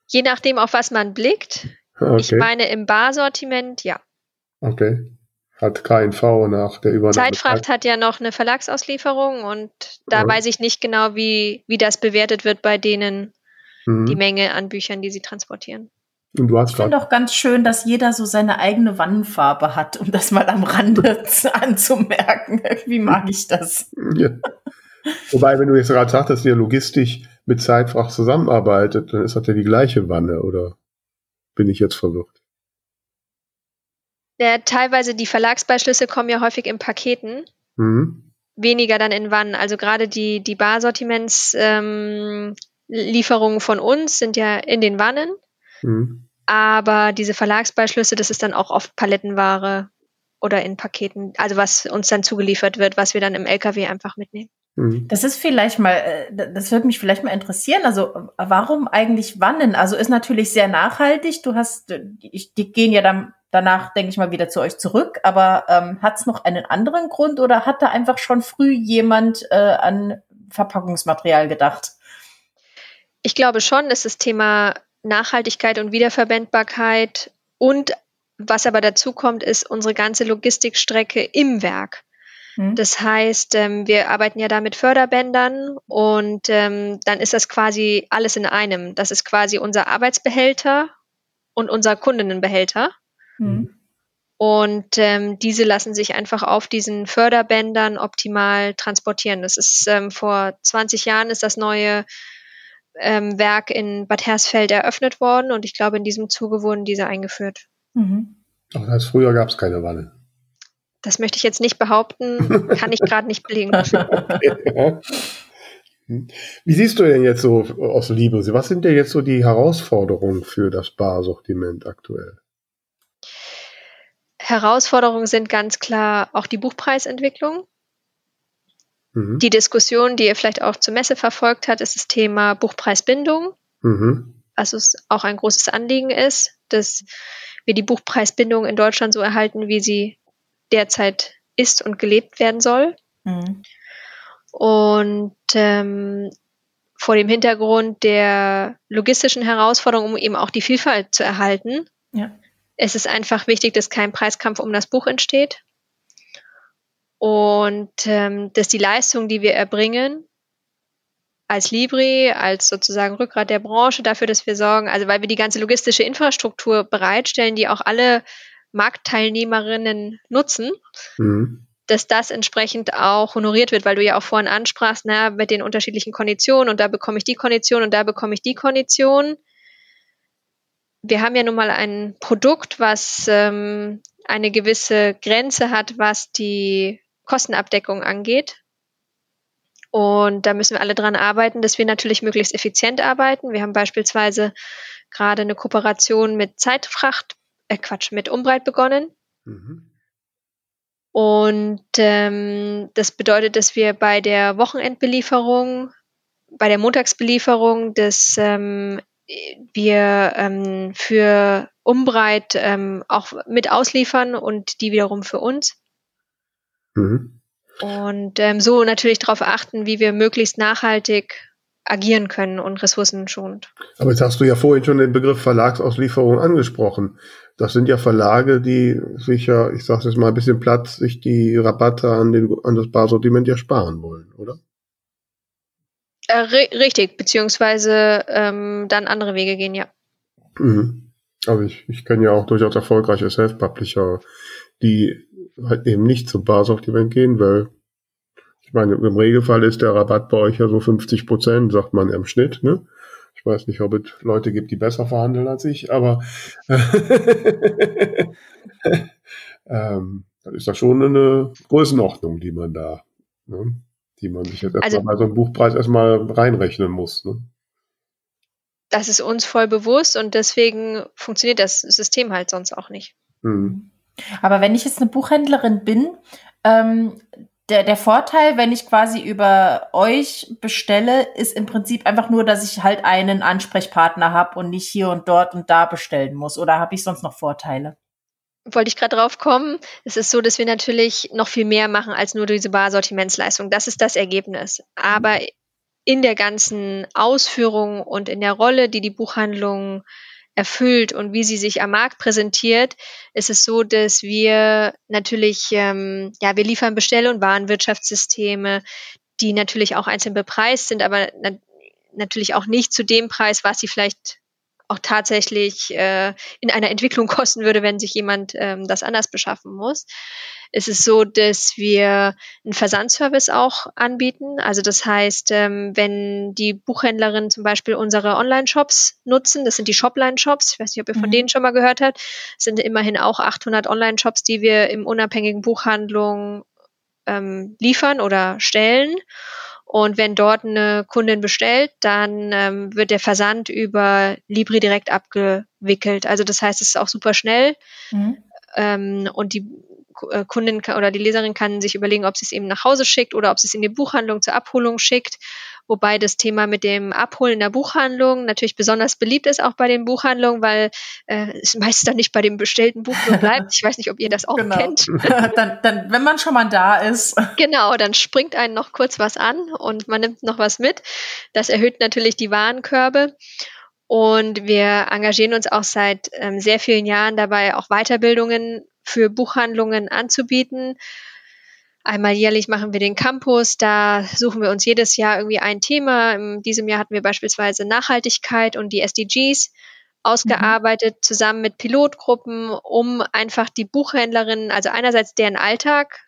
Speaker 4: Je nachdem, auf was man blickt. Okay. Ich meine, im Barsortiment, ja.
Speaker 2: Okay hat KNV nach der Übernahme.
Speaker 4: Zeitfracht hat ja noch eine Verlagsauslieferung und da ja. weiß ich nicht genau, wie, wie das bewertet wird bei denen, mhm. die Menge an Büchern, die sie transportieren.
Speaker 1: Und du hast ich finde auch ganz schön, dass jeder so seine eigene Wannenfarbe hat, um das mal am Rande anzumerken. Wie mag ich das? Ja.
Speaker 2: Wobei, wenn du jetzt gerade sagst, dass ihr logistisch mit Zeitfracht zusammenarbeitet, dann ist das ja die gleiche Wanne, oder bin ich jetzt verwirrt?
Speaker 4: Ja, teilweise die Verlagsbeischlüsse kommen ja häufig in Paketen. Mhm. Weniger dann in Wannen. Also gerade die, die Barsortimentslieferungen ähm, von uns sind ja in den Wannen. Mhm. Aber diese Verlagsbeischlüsse, das ist dann auch oft Palettenware oder in Paketen, also was uns dann zugeliefert wird, was wir dann im LKW einfach mitnehmen.
Speaker 1: Mhm. Das ist vielleicht mal, äh, das würde mich vielleicht mal interessieren. Also warum eigentlich wannen? Also ist natürlich sehr nachhaltig. Du hast, die, die gehen ja dann danach, denke ich mal, wieder zu euch zurück. Aber ähm, hat es noch einen anderen Grund oder hat da einfach schon früh jemand äh, an Verpackungsmaterial gedacht?
Speaker 4: Ich glaube schon, dass das Thema Nachhaltigkeit und Wiederverwendbarkeit und was aber dazu kommt, ist unsere ganze Logistikstrecke im Werk. Mhm. Das heißt, ähm, wir arbeiten ja da mit Förderbändern und ähm, dann ist das quasi alles in einem. Das ist quasi unser Arbeitsbehälter und unser Kundinnenbehälter. Mhm. Und ähm, diese lassen sich einfach auf diesen Förderbändern optimal transportieren. Das ist ähm, vor 20 Jahren ist das neue ähm, Werk in Bad Hersfeld eröffnet worden und ich glaube, in diesem Zuge wurden diese eingeführt.
Speaker 2: Mhm. Ach, als früher gab es keine Wanne.
Speaker 4: Das möchte ich jetzt nicht behaupten, kann ich gerade nicht belegen.
Speaker 2: Wie siehst du denn jetzt so aus Liebe? Was sind denn jetzt so die Herausforderungen für das Barsortiment aktuell?
Speaker 4: Herausforderungen sind ganz klar auch die Buchpreisentwicklung. Mhm. Die Diskussion, die ihr vielleicht auch zur Messe verfolgt hat, ist das Thema Buchpreisbindung. Mhm. Also es auch ein großes Anliegen ist, dass wir die Buchpreisbindung in Deutschland so erhalten, wie sie derzeit ist und gelebt werden soll. Mhm. Und ähm, vor dem Hintergrund der logistischen Herausforderung, um eben auch die Vielfalt zu erhalten, ja. es ist einfach wichtig, dass kein Preiskampf um das Buch entsteht und ähm, dass die Leistung, die wir erbringen, als Libri, als sozusagen Rückgrat der Branche dafür, dass wir sorgen, also weil wir die ganze logistische Infrastruktur bereitstellen, die auch alle Marktteilnehmerinnen nutzen, mhm. dass das entsprechend auch honoriert wird, weil du ja auch vorhin ansprachst, na, mit den unterschiedlichen Konditionen und da bekomme ich die Kondition und da bekomme ich die Kondition. Wir haben ja nun mal ein Produkt, was ähm, eine gewisse Grenze hat, was die Kostenabdeckung angeht. Und da müssen wir alle dran arbeiten, dass wir natürlich möglichst effizient arbeiten. Wir haben beispielsweise gerade eine Kooperation mit Zeitfracht äh Quatsch, mit Umbreit begonnen. Mhm. Und ähm, das bedeutet, dass wir bei der Wochenendbelieferung, bei der Montagsbelieferung, dass ähm, wir ähm, für Umbreit ähm, auch mit ausliefern und die wiederum für uns. Mhm. Und ähm, so natürlich darauf achten, wie wir möglichst nachhaltig agieren können und ressourcenschonend.
Speaker 2: Aber jetzt hast du ja vorhin schon den Begriff Verlagsauslieferung angesprochen. Das sind ja Verlage, die sich ja, ich sage jetzt mal ein bisschen platt, sich die Rabatte an, den, an das Barsortiment ja sparen wollen, oder?
Speaker 4: Äh, richtig, beziehungsweise ähm, dann andere Wege gehen, ja.
Speaker 2: Mhm. Aber ich, ich kenne ja auch durchaus erfolgreiche Self-Publisher, die halt eben nicht zum Barsortiment gehen, weil ich meine, im Regelfall ist der Rabatt bei euch ja so 50 Prozent, sagt man im Schnitt, ne? Ich weiß nicht, ob es Leute gibt, die besser verhandeln als ich, aber ähm, dann ist das schon eine Größenordnung, die man da, ne, die man sich jetzt erstmal also, bei so einem Buchpreis erstmal reinrechnen muss. Ne?
Speaker 4: Das ist uns voll bewusst und deswegen funktioniert das System halt sonst auch nicht. Mhm.
Speaker 1: Aber wenn ich jetzt eine Buchhändlerin bin, ähm, der, der Vorteil, wenn ich quasi über euch bestelle, ist im Prinzip einfach nur, dass ich halt einen Ansprechpartner habe und nicht hier und dort und da bestellen muss. Oder habe ich sonst noch Vorteile?
Speaker 4: Wollte ich gerade drauf kommen. Es ist so, dass wir natürlich noch viel mehr machen als nur diese Barsortimentsleistung. Das ist das Ergebnis. Aber in der ganzen Ausführung und in der Rolle, die die Buchhandlung erfüllt und wie sie sich am Markt präsentiert, ist es so, dass wir natürlich, ähm, ja, wir liefern Bestell- und Warenwirtschaftssysteme, die natürlich auch einzeln bepreist sind, aber na natürlich auch nicht zu dem Preis, was sie vielleicht auch tatsächlich äh, in einer Entwicklung kosten würde, wenn sich jemand ähm, das anders beschaffen muss. Es ist so, dass wir einen Versandservice auch anbieten. Also das heißt, ähm, wenn die Buchhändlerinnen zum Beispiel unsere Online-Shops nutzen, das sind die Shopline-Shops, ich weiß nicht, ob ihr von mhm. denen schon mal gehört habt, sind immerhin auch 800 Online-Shops, die wir im unabhängigen Buchhandlung ähm, liefern oder stellen. Und wenn dort eine Kundin bestellt, dann ähm, wird der Versand über Libri direkt abgewickelt. Also das heißt, es ist auch super schnell. Mhm. Ähm, und die äh, Kundin oder die Leserin kann sich überlegen, ob sie es eben nach Hause schickt oder ob sie es in die Buchhandlung zur Abholung schickt. Wobei das Thema mit dem Abholen der Buchhandlung natürlich besonders beliebt ist, auch bei den Buchhandlungen, weil äh, es meist dann nicht bei dem bestellten Buch so bleibt. Ich weiß nicht, ob ihr das auch genau. kennt.
Speaker 1: dann, dann, wenn man schon mal da ist.
Speaker 4: Genau, dann springt einen noch kurz was an und man nimmt noch was mit. Das erhöht natürlich die Warenkörbe. Und wir engagieren uns auch seit ähm, sehr vielen Jahren dabei, auch Weiterbildungen für Buchhandlungen anzubieten. Einmal jährlich machen wir den Campus, da suchen wir uns jedes Jahr irgendwie ein Thema. In diesem Jahr hatten wir beispielsweise Nachhaltigkeit und die SDGs ausgearbeitet, mhm. zusammen mit Pilotgruppen, um einfach die Buchhändlerinnen, also einerseits deren Alltag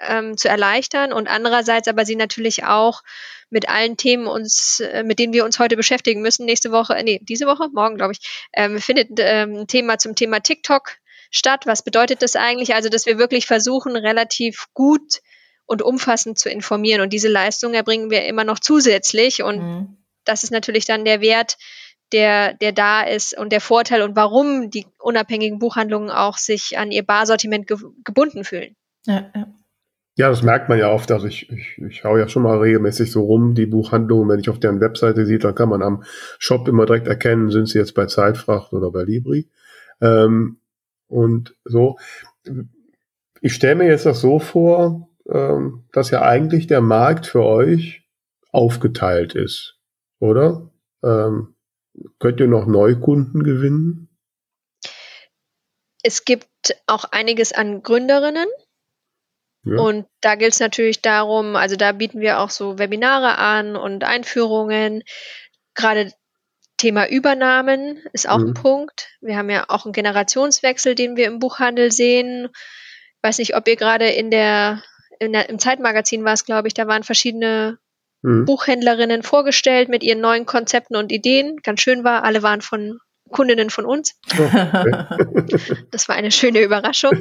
Speaker 4: ähm, zu erleichtern und andererseits aber sie natürlich auch mit allen Themen uns, äh, mit denen wir uns heute beschäftigen müssen. Nächste Woche, äh, nee, diese Woche, morgen glaube ich, ähm, findet ähm, ein Thema zum Thema TikTok statt. Was bedeutet das eigentlich? Also, dass wir wirklich versuchen, relativ gut und umfassend zu informieren. Und diese Leistung erbringen wir immer noch zusätzlich. Und mhm. das ist natürlich dann der Wert, der, der da ist und der Vorteil und warum die unabhängigen Buchhandlungen auch sich an ihr Barsortiment ge gebunden fühlen.
Speaker 2: Ja, ja. Ja, das merkt man ja oft. Also ich, ich, ich schaue ja schon mal regelmäßig so rum, die Buchhandlungen. Wenn ich auf deren Webseite sehe, dann kann man am Shop immer direkt erkennen, sind sie jetzt bei Zeitfracht oder bei Libri. Ähm, und so. Ich stelle mir jetzt das so vor, ähm, dass ja eigentlich der Markt für euch aufgeteilt ist, oder? Ähm, könnt ihr noch Neukunden gewinnen?
Speaker 4: Es gibt auch einiges an Gründerinnen ja. Und da gilt es natürlich darum, also da bieten wir auch so Webinare an und Einführungen. Gerade Thema Übernahmen ist auch mhm. ein Punkt. Wir haben ja auch einen Generationswechsel, den wir im Buchhandel sehen. Ich weiß nicht, ob ihr gerade in der, in der im Zeitmagazin war es, glaube ich, da waren verschiedene mhm. Buchhändlerinnen vorgestellt mit ihren neuen Konzepten und Ideen. Ganz schön war, alle waren von Kundinnen von uns. Okay. das war eine schöne Überraschung.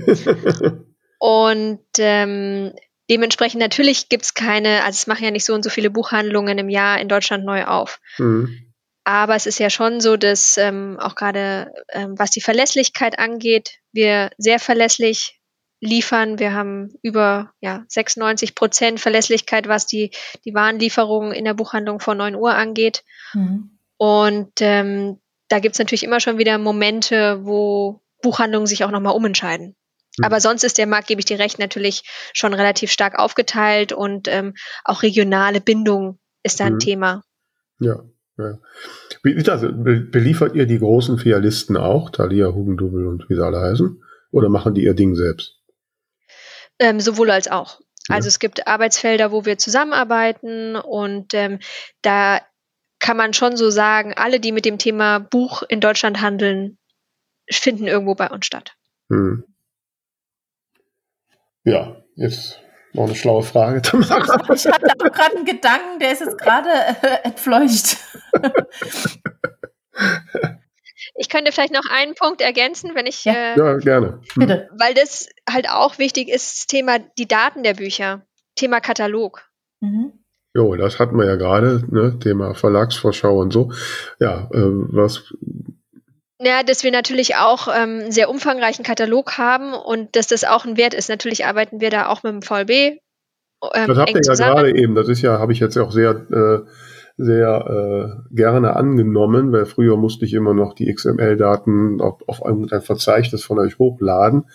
Speaker 4: Und ähm, dementsprechend natürlich gibt's keine, also es machen ja nicht so und so viele Buchhandlungen im Jahr in Deutschland neu auf. Mhm. Aber es ist ja schon so, dass ähm, auch gerade ähm, was die Verlässlichkeit angeht, wir sehr verlässlich liefern. Wir haben über ja, 96 Prozent Verlässlichkeit, was die, die Warenlieferung in der Buchhandlung vor 9 Uhr angeht. Mhm. Und ähm, da gibt's natürlich immer schon wieder Momente, wo Buchhandlungen sich auch nochmal umentscheiden. Hm. Aber sonst ist der Markt, gebe ich dir recht, natürlich schon relativ stark aufgeteilt und ähm, auch regionale Bindung ist da ein mhm. Thema.
Speaker 2: Ja, ja. Wie ist das? Beliefert ihr die großen Filialisten auch, Thalia, Hugendubel und wie sie alle heißen? Oder machen die ihr Ding selbst?
Speaker 4: Ähm, sowohl als auch. Ja. Also es gibt Arbeitsfelder, wo wir zusammenarbeiten und ähm, da kann man schon so sagen, alle, die mit dem Thema Buch in Deutschland handeln, finden irgendwo bei uns statt. Hm.
Speaker 2: Ja, jetzt noch eine schlaue Frage.
Speaker 1: Ich hatte auch gerade einen Gedanken, der ist jetzt gerade äh, entfleucht.
Speaker 4: Ich könnte vielleicht noch einen Punkt ergänzen, wenn ich.
Speaker 2: Ja, äh, ja gerne.
Speaker 4: Bitte. Weil das halt auch wichtig ist, das Thema die Daten der Bücher, Thema Katalog.
Speaker 2: Mhm. Jo, das hatten wir ja gerade, ne? Thema Verlagsvorschau und so. Ja, äh, was
Speaker 4: ja, dass wir natürlich auch ähm, einen sehr umfangreichen Katalog haben und dass das auch ein Wert ist. Natürlich arbeiten wir da auch mit dem VLB. Ähm,
Speaker 2: das habt ihr ja gerade eben, das ist ja, habe ich jetzt auch sehr, äh, sehr äh, gerne angenommen, weil früher musste ich immer noch die XML-Daten auf, auf ein Verzeichnis von euch hochladen.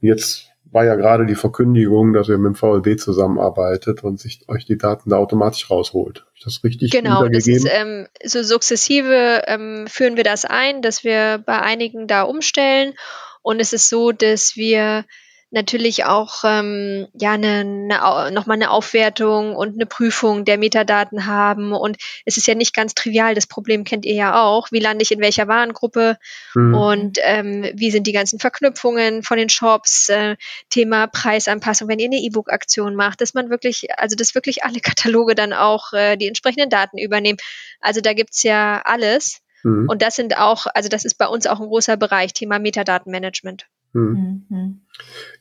Speaker 2: Jetzt war ja gerade die Verkündigung, dass ihr mit dem VLB zusammenarbeitet und sich euch die Daten da automatisch rausholt. Habe ich das richtig
Speaker 4: Genau, das ist ähm, so sukzessive ähm, führen wir das ein, dass wir bei einigen da umstellen. Und es ist so, dass wir natürlich auch ähm, ja eine, eine, nochmal eine Aufwertung und eine Prüfung der Metadaten haben. Und es ist ja nicht ganz trivial, das Problem kennt ihr ja auch. Wie lande ich in welcher Warengruppe mhm. und ähm, wie sind die ganzen Verknüpfungen von den Shops, äh, Thema Preisanpassung, wenn ihr eine E-Book-Aktion macht, dass man wirklich, also dass wirklich alle Kataloge dann auch äh, die entsprechenden Daten übernehmen. Also da gibt's ja alles. Mhm. Und das sind auch, also das ist bei uns auch ein großer Bereich, Thema Metadatenmanagement. Hm. Mhm.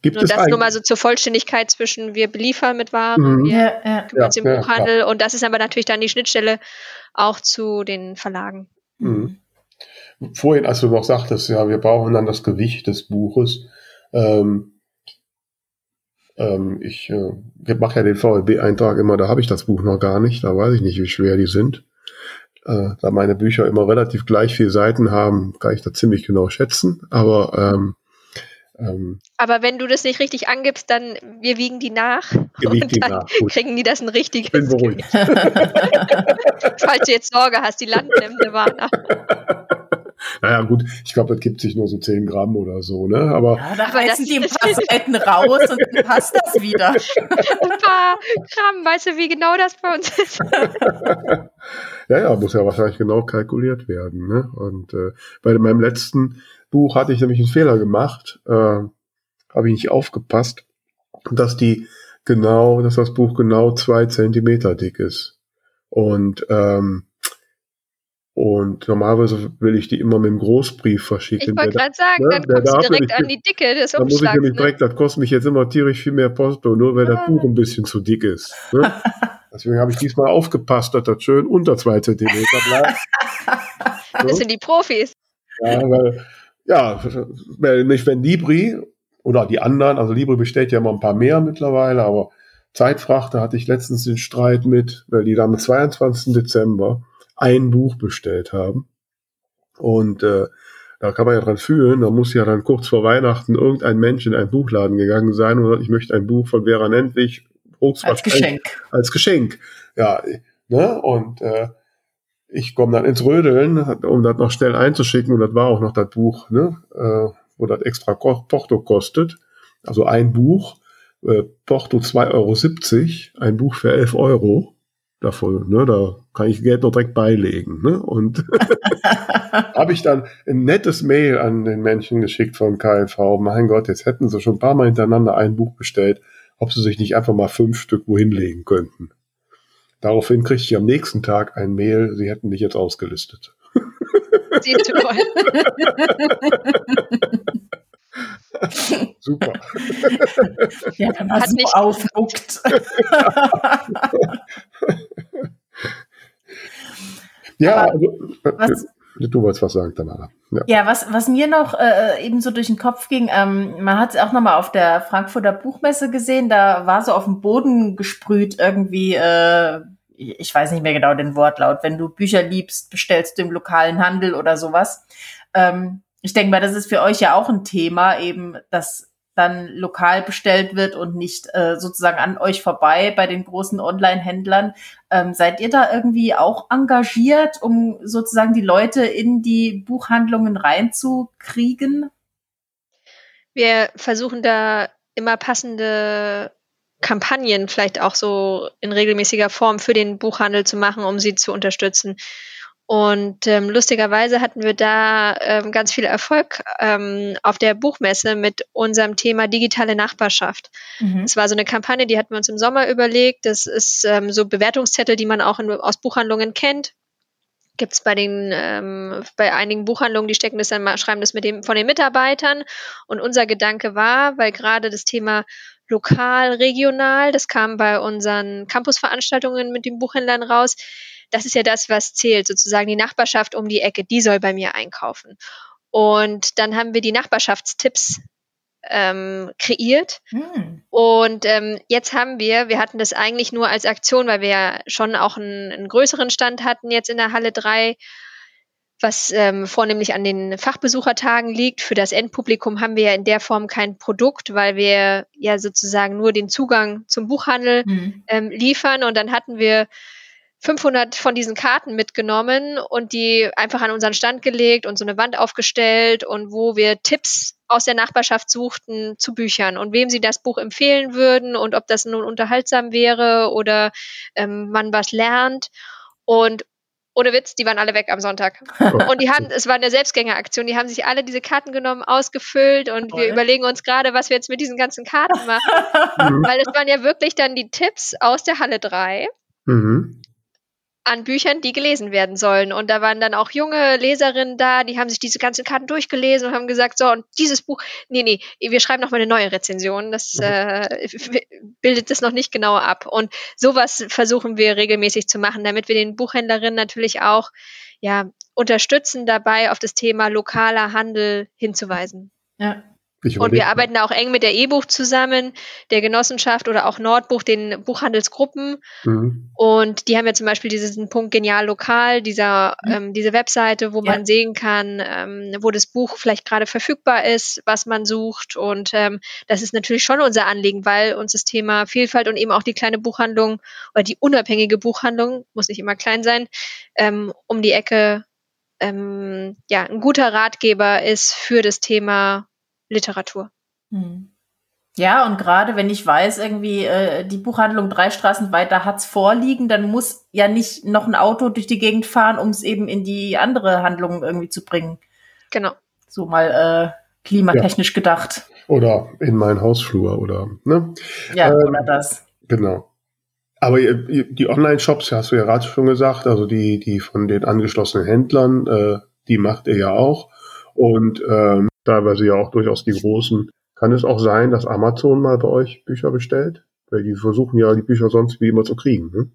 Speaker 4: Gibt nur es das nur mal so zur Vollständigkeit zwischen wir beliefern mit Waren, mhm. wir ja, ja. kümmern uns ja, im Buchhandel und das ist aber natürlich dann die Schnittstelle auch zu den Verlagen. Mhm.
Speaker 2: Vorhin, als du noch sagtest, ja, wir brauchen dann das Gewicht des Buches. Ähm, Ähm, ich äh, mache ja den VLB-Eintrag immer, da habe ich das Buch noch gar nicht, da weiß ich nicht, wie schwer die sind. Äh, da meine Bücher immer relativ gleich viele Seiten haben, kann ich da ziemlich genau schätzen. Aber ähm,
Speaker 4: ähm, Aber wenn du das nicht richtig angibst, dann wir wiegen die nach und
Speaker 2: die
Speaker 4: dann
Speaker 2: nach.
Speaker 4: kriegen die das ein richtiges.
Speaker 2: bin beruhigt.
Speaker 4: Falls du jetzt Sorge hast, die landen im Nirvana.
Speaker 2: Naja, gut, ich glaube, das gibt sich nur so 10 Gramm oder so, ne? Aber
Speaker 1: ja, da reißen die ein paar Seiten raus und dann passt das wieder.
Speaker 4: ein paar Gramm, weißt du, wie genau das bei uns ist?
Speaker 2: ja, ja, muss ja wahrscheinlich genau kalkuliert werden, ne? Und äh, bei meinem letzten Buch hatte ich nämlich einen Fehler gemacht, äh, habe ich nicht aufgepasst, dass die genau, dass das Buch genau zwei Zentimeter dick ist. Und ähm, und normalerweise will ich die immer mit dem Großbrief verschicken.
Speaker 4: Ich wollte gerade sagen, ne, dann kommst du direkt an die Dicke des Umschlags.
Speaker 2: Muss ich nämlich ne? direkt, das kostet mich jetzt immer tierisch viel mehr Posto, nur weil ah. das Buch ein bisschen zu dick ist. Ne? Deswegen habe ich diesmal aufgepasst, dass das schön unter zwei Zentimeter bleibt.
Speaker 4: Das sind die Profis.
Speaker 2: Ja, weil ja, nicht wenn Libri oder die anderen, also Libri bestellt ja immer ein paar mehr mittlerweile, aber Zeitfrachter hatte ich letztens den Streit mit, weil die da am 22. Dezember ein Buch bestellt haben. Und äh, da kann man ja dran fühlen, da muss ja dann kurz vor Weihnachten irgendein Mensch in einen Buchladen gegangen sein und sagt, ich möchte ein Buch von Vera Nentwich
Speaker 1: als Geschenk.
Speaker 2: Als Geschenk. Ja, ne? Und äh, ich komme dann ins Rödeln, um das noch schnell einzuschicken. Und das war auch noch das Buch, ne, äh, wo das extra Porto kostet. Also ein Buch, äh, Porto 2,70 Euro, ein Buch für 11 Euro davon. Ne, da kann ich Geld noch direkt beilegen. Ne? Und habe ich dann ein nettes Mail an den Menschen geschickt von KLV. Mein Gott, jetzt hätten sie schon ein paar Mal hintereinander ein Buch bestellt, ob sie sich nicht einfach mal fünf Stück wohin legen könnten. Daraufhin kriegte ich am nächsten Tag ein Mail, sie hätten mich jetzt ausgelistet. Siehst du wohl. Super.
Speaker 1: Ja, wenn man Hat so nicht aufguckt.
Speaker 2: ja, also, was, du wolltest was sagen, Tamara.
Speaker 1: Ja, ja was, was mir noch äh, eben so durch den Kopf ging, ähm, man hat es auch nochmal auf der Frankfurter Buchmesse gesehen, da war so auf dem Boden gesprüht irgendwie, äh, ich weiß nicht mehr genau den Wortlaut, wenn du Bücher liebst, bestellst du im lokalen Handel oder sowas. Ähm, ich denke mal, das ist für euch ja auch ein Thema, eben, dass dann lokal bestellt wird und nicht äh, sozusagen an euch vorbei bei den großen Online-Händlern. Ähm, seid ihr da irgendwie auch engagiert, um sozusagen die Leute in die Buchhandlungen reinzukriegen?
Speaker 4: Wir versuchen da immer passende Kampagnen vielleicht auch so in regelmäßiger Form für den Buchhandel zu machen, um sie zu unterstützen. Und ähm, lustigerweise hatten wir da ähm, ganz viel Erfolg ähm, auf der Buchmesse mit unserem Thema digitale Nachbarschaft. Mhm. Es war so eine Kampagne, die hatten wir uns im Sommer überlegt. Das ist ähm, so Bewertungszettel, die man auch in, aus Buchhandlungen kennt. Gibt es bei den ähm, bei einigen Buchhandlungen, die stecken das dann schreiben das mit dem von den Mitarbeitern. Und unser Gedanke war, weil gerade das Thema lokal, regional, das kam bei unseren Campusveranstaltungen mit den Buchhändlern raus das ist ja das, was zählt, sozusagen die Nachbarschaft um die Ecke, die soll bei mir einkaufen. Und dann haben wir die Nachbarschaftstipps ähm, kreiert. Hm. Und ähm, jetzt haben wir, wir hatten das eigentlich nur als Aktion, weil wir ja schon auch einen, einen größeren Stand hatten jetzt in der Halle 3, was ähm, vornehmlich an den Fachbesuchertagen liegt. Für das Endpublikum haben wir ja in der Form kein Produkt, weil wir ja sozusagen nur den Zugang zum Buchhandel hm. ähm, liefern. Und dann hatten wir 500 von diesen Karten mitgenommen und die einfach an unseren Stand gelegt und so eine Wand aufgestellt und wo wir Tipps aus der Nachbarschaft suchten zu Büchern und wem sie das Buch empfehlen würden und ob das nun unterhaltsam wäre oder ähm, man was lernt. Und ohne Witz, die waren alle weg am Sonntag. Und die haben, es war eine Selbstgängeraktion, die haben sich alle diese Karten genommen, ausgefüllt und wir überlegen uns gerade, was wir jetzt mit diesen ganzen Karten machen. Weil es waren ja wirklich dann die Tipps aus der Halle 3. Mhm an Büchern, die gelesen werden sollen. Und da waren dann auch junge Leserinnen da, die haben sich diese ganzen Karten durchgelesen und haben gesagt, so, und dieses Buch, nee, nee, wir schreiben noch mal eine neue Rezension. Das mhm. äh, bildet das noch nicht genauer ab. Und sowas versuchen wir regelmäßig zu machen, damit wir den Buchhändlerinnen natürlich auch ja, unterstützen dabei, auf das Thema lokaler Handel hinzuweisen.
Speaker 1: Ja.
Speaker 4: Und wir arbeiten da auch eng mit der E-Buch zusammen, der Genossenschaft oder auch Nordbuch, den Buchhandelsgruppen. Mhm. Und die haben ja zum Beispiel diesen Punkt Genial Lokal, dieser, mhm. ähm, diese Webseite, wo ja. man sehen kann, ähm, wo das Buch vielleicht gerade verfügbar ist, was man sucht. Und ähm, das ist natürlich schon unser Anliegen, weil uns das Thema Vielfalt und eben auch die kleine Buchhandlung oder die unabhängige Buchhandlung, muss nicht immer klein sein, ähm, um die Ecke ähm, ja, ein guter Ratgeber ist für das Thema Literatur. Hm.
Speaker 1: Ja, und gerade wenn ich weiß, irgendwie äh, die Buchhandlung drei Straßen weiter hat's vorliegen, dann muss ja nicht noch ein Auto durch die Gegend fahren, um es eben in die andere Handlung irgendwie zu bringen.
Speaker 4: Genau.
Speaker 1: So mal äh, klimatechnisch ja. gedacht.
Speaker 2: Oder in meinen Hausflur oder ne?
Speaker 1: Ja, ähm, oder das.
Speaker 2: Genau. Aber die Online-Shops, hast du ja gerade schon gesagt, also die, die von den angeschlossenen Händlern, äh, die macht ihr ja auch. Und ähm, teilweise ja auch durchaus die großen. Kann es auch sein, dass Amazon mal bei euch Bücher bestellt? Weil die versuchen ja die Bücher sonst wie immer zu kriegen, ne?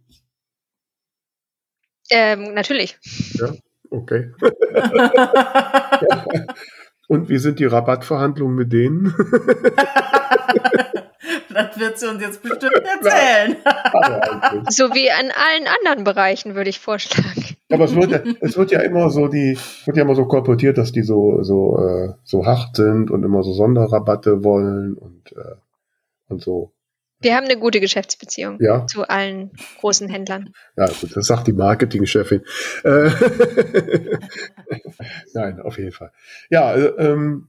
Speaker 4: Ähm, natürlich.
Speaker 2: Ja, okay. Und wie sind die Rabattverhandlungen mit denen?
Speaker 1: Das wird sie uns jetzt bestimmt erzählen.
Speaker 4: so wie an allen anderen Bereichen, würde ich vorschlagen.
Speaker 2: Aber es wird ja, es wird ja immer so die, wird ja immer so kolportiert, dass die so, so, äh, so hart sind und immer so Sonderrabatte wollen und, äh, und so.
Speaker 4: Wir haben eine gute Geschäftsbeziehung ja. zu allen großen Händlern.
Speaker 2: Ja, gut, das sagt die Marketingchefin. Äh, Nein, auf jeden Fall. Ja, äh, ähm,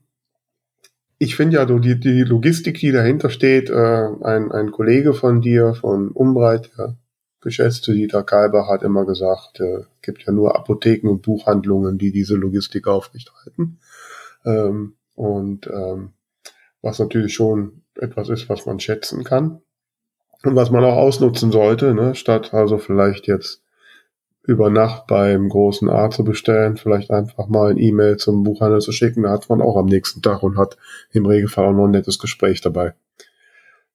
Speaker 2: ich finde ja so die, die Logistik, die dahinter steht, äh, ein, ein Kollege von dir, von Umbreit, der geschätzte Dieter Kalber, hat immer gesagt, äh, gibt ja nur Apotheken und Buchhandlungen, die diese Logistik aufrechthalten. Ähm, und ähm, was natürlich schon etwas ist, was man schätzen kann und was man auch ausnutzen sollte, ne? statt also vielleicht jetzt über Nacht beim großen A zu bestellen, vielleicht einfach mal ein E-Mail zum Buchhandel zu schicken, da hat man auch am nächsten Tag und hat im Regelfall auch noch ein nettes Gespräch dabei.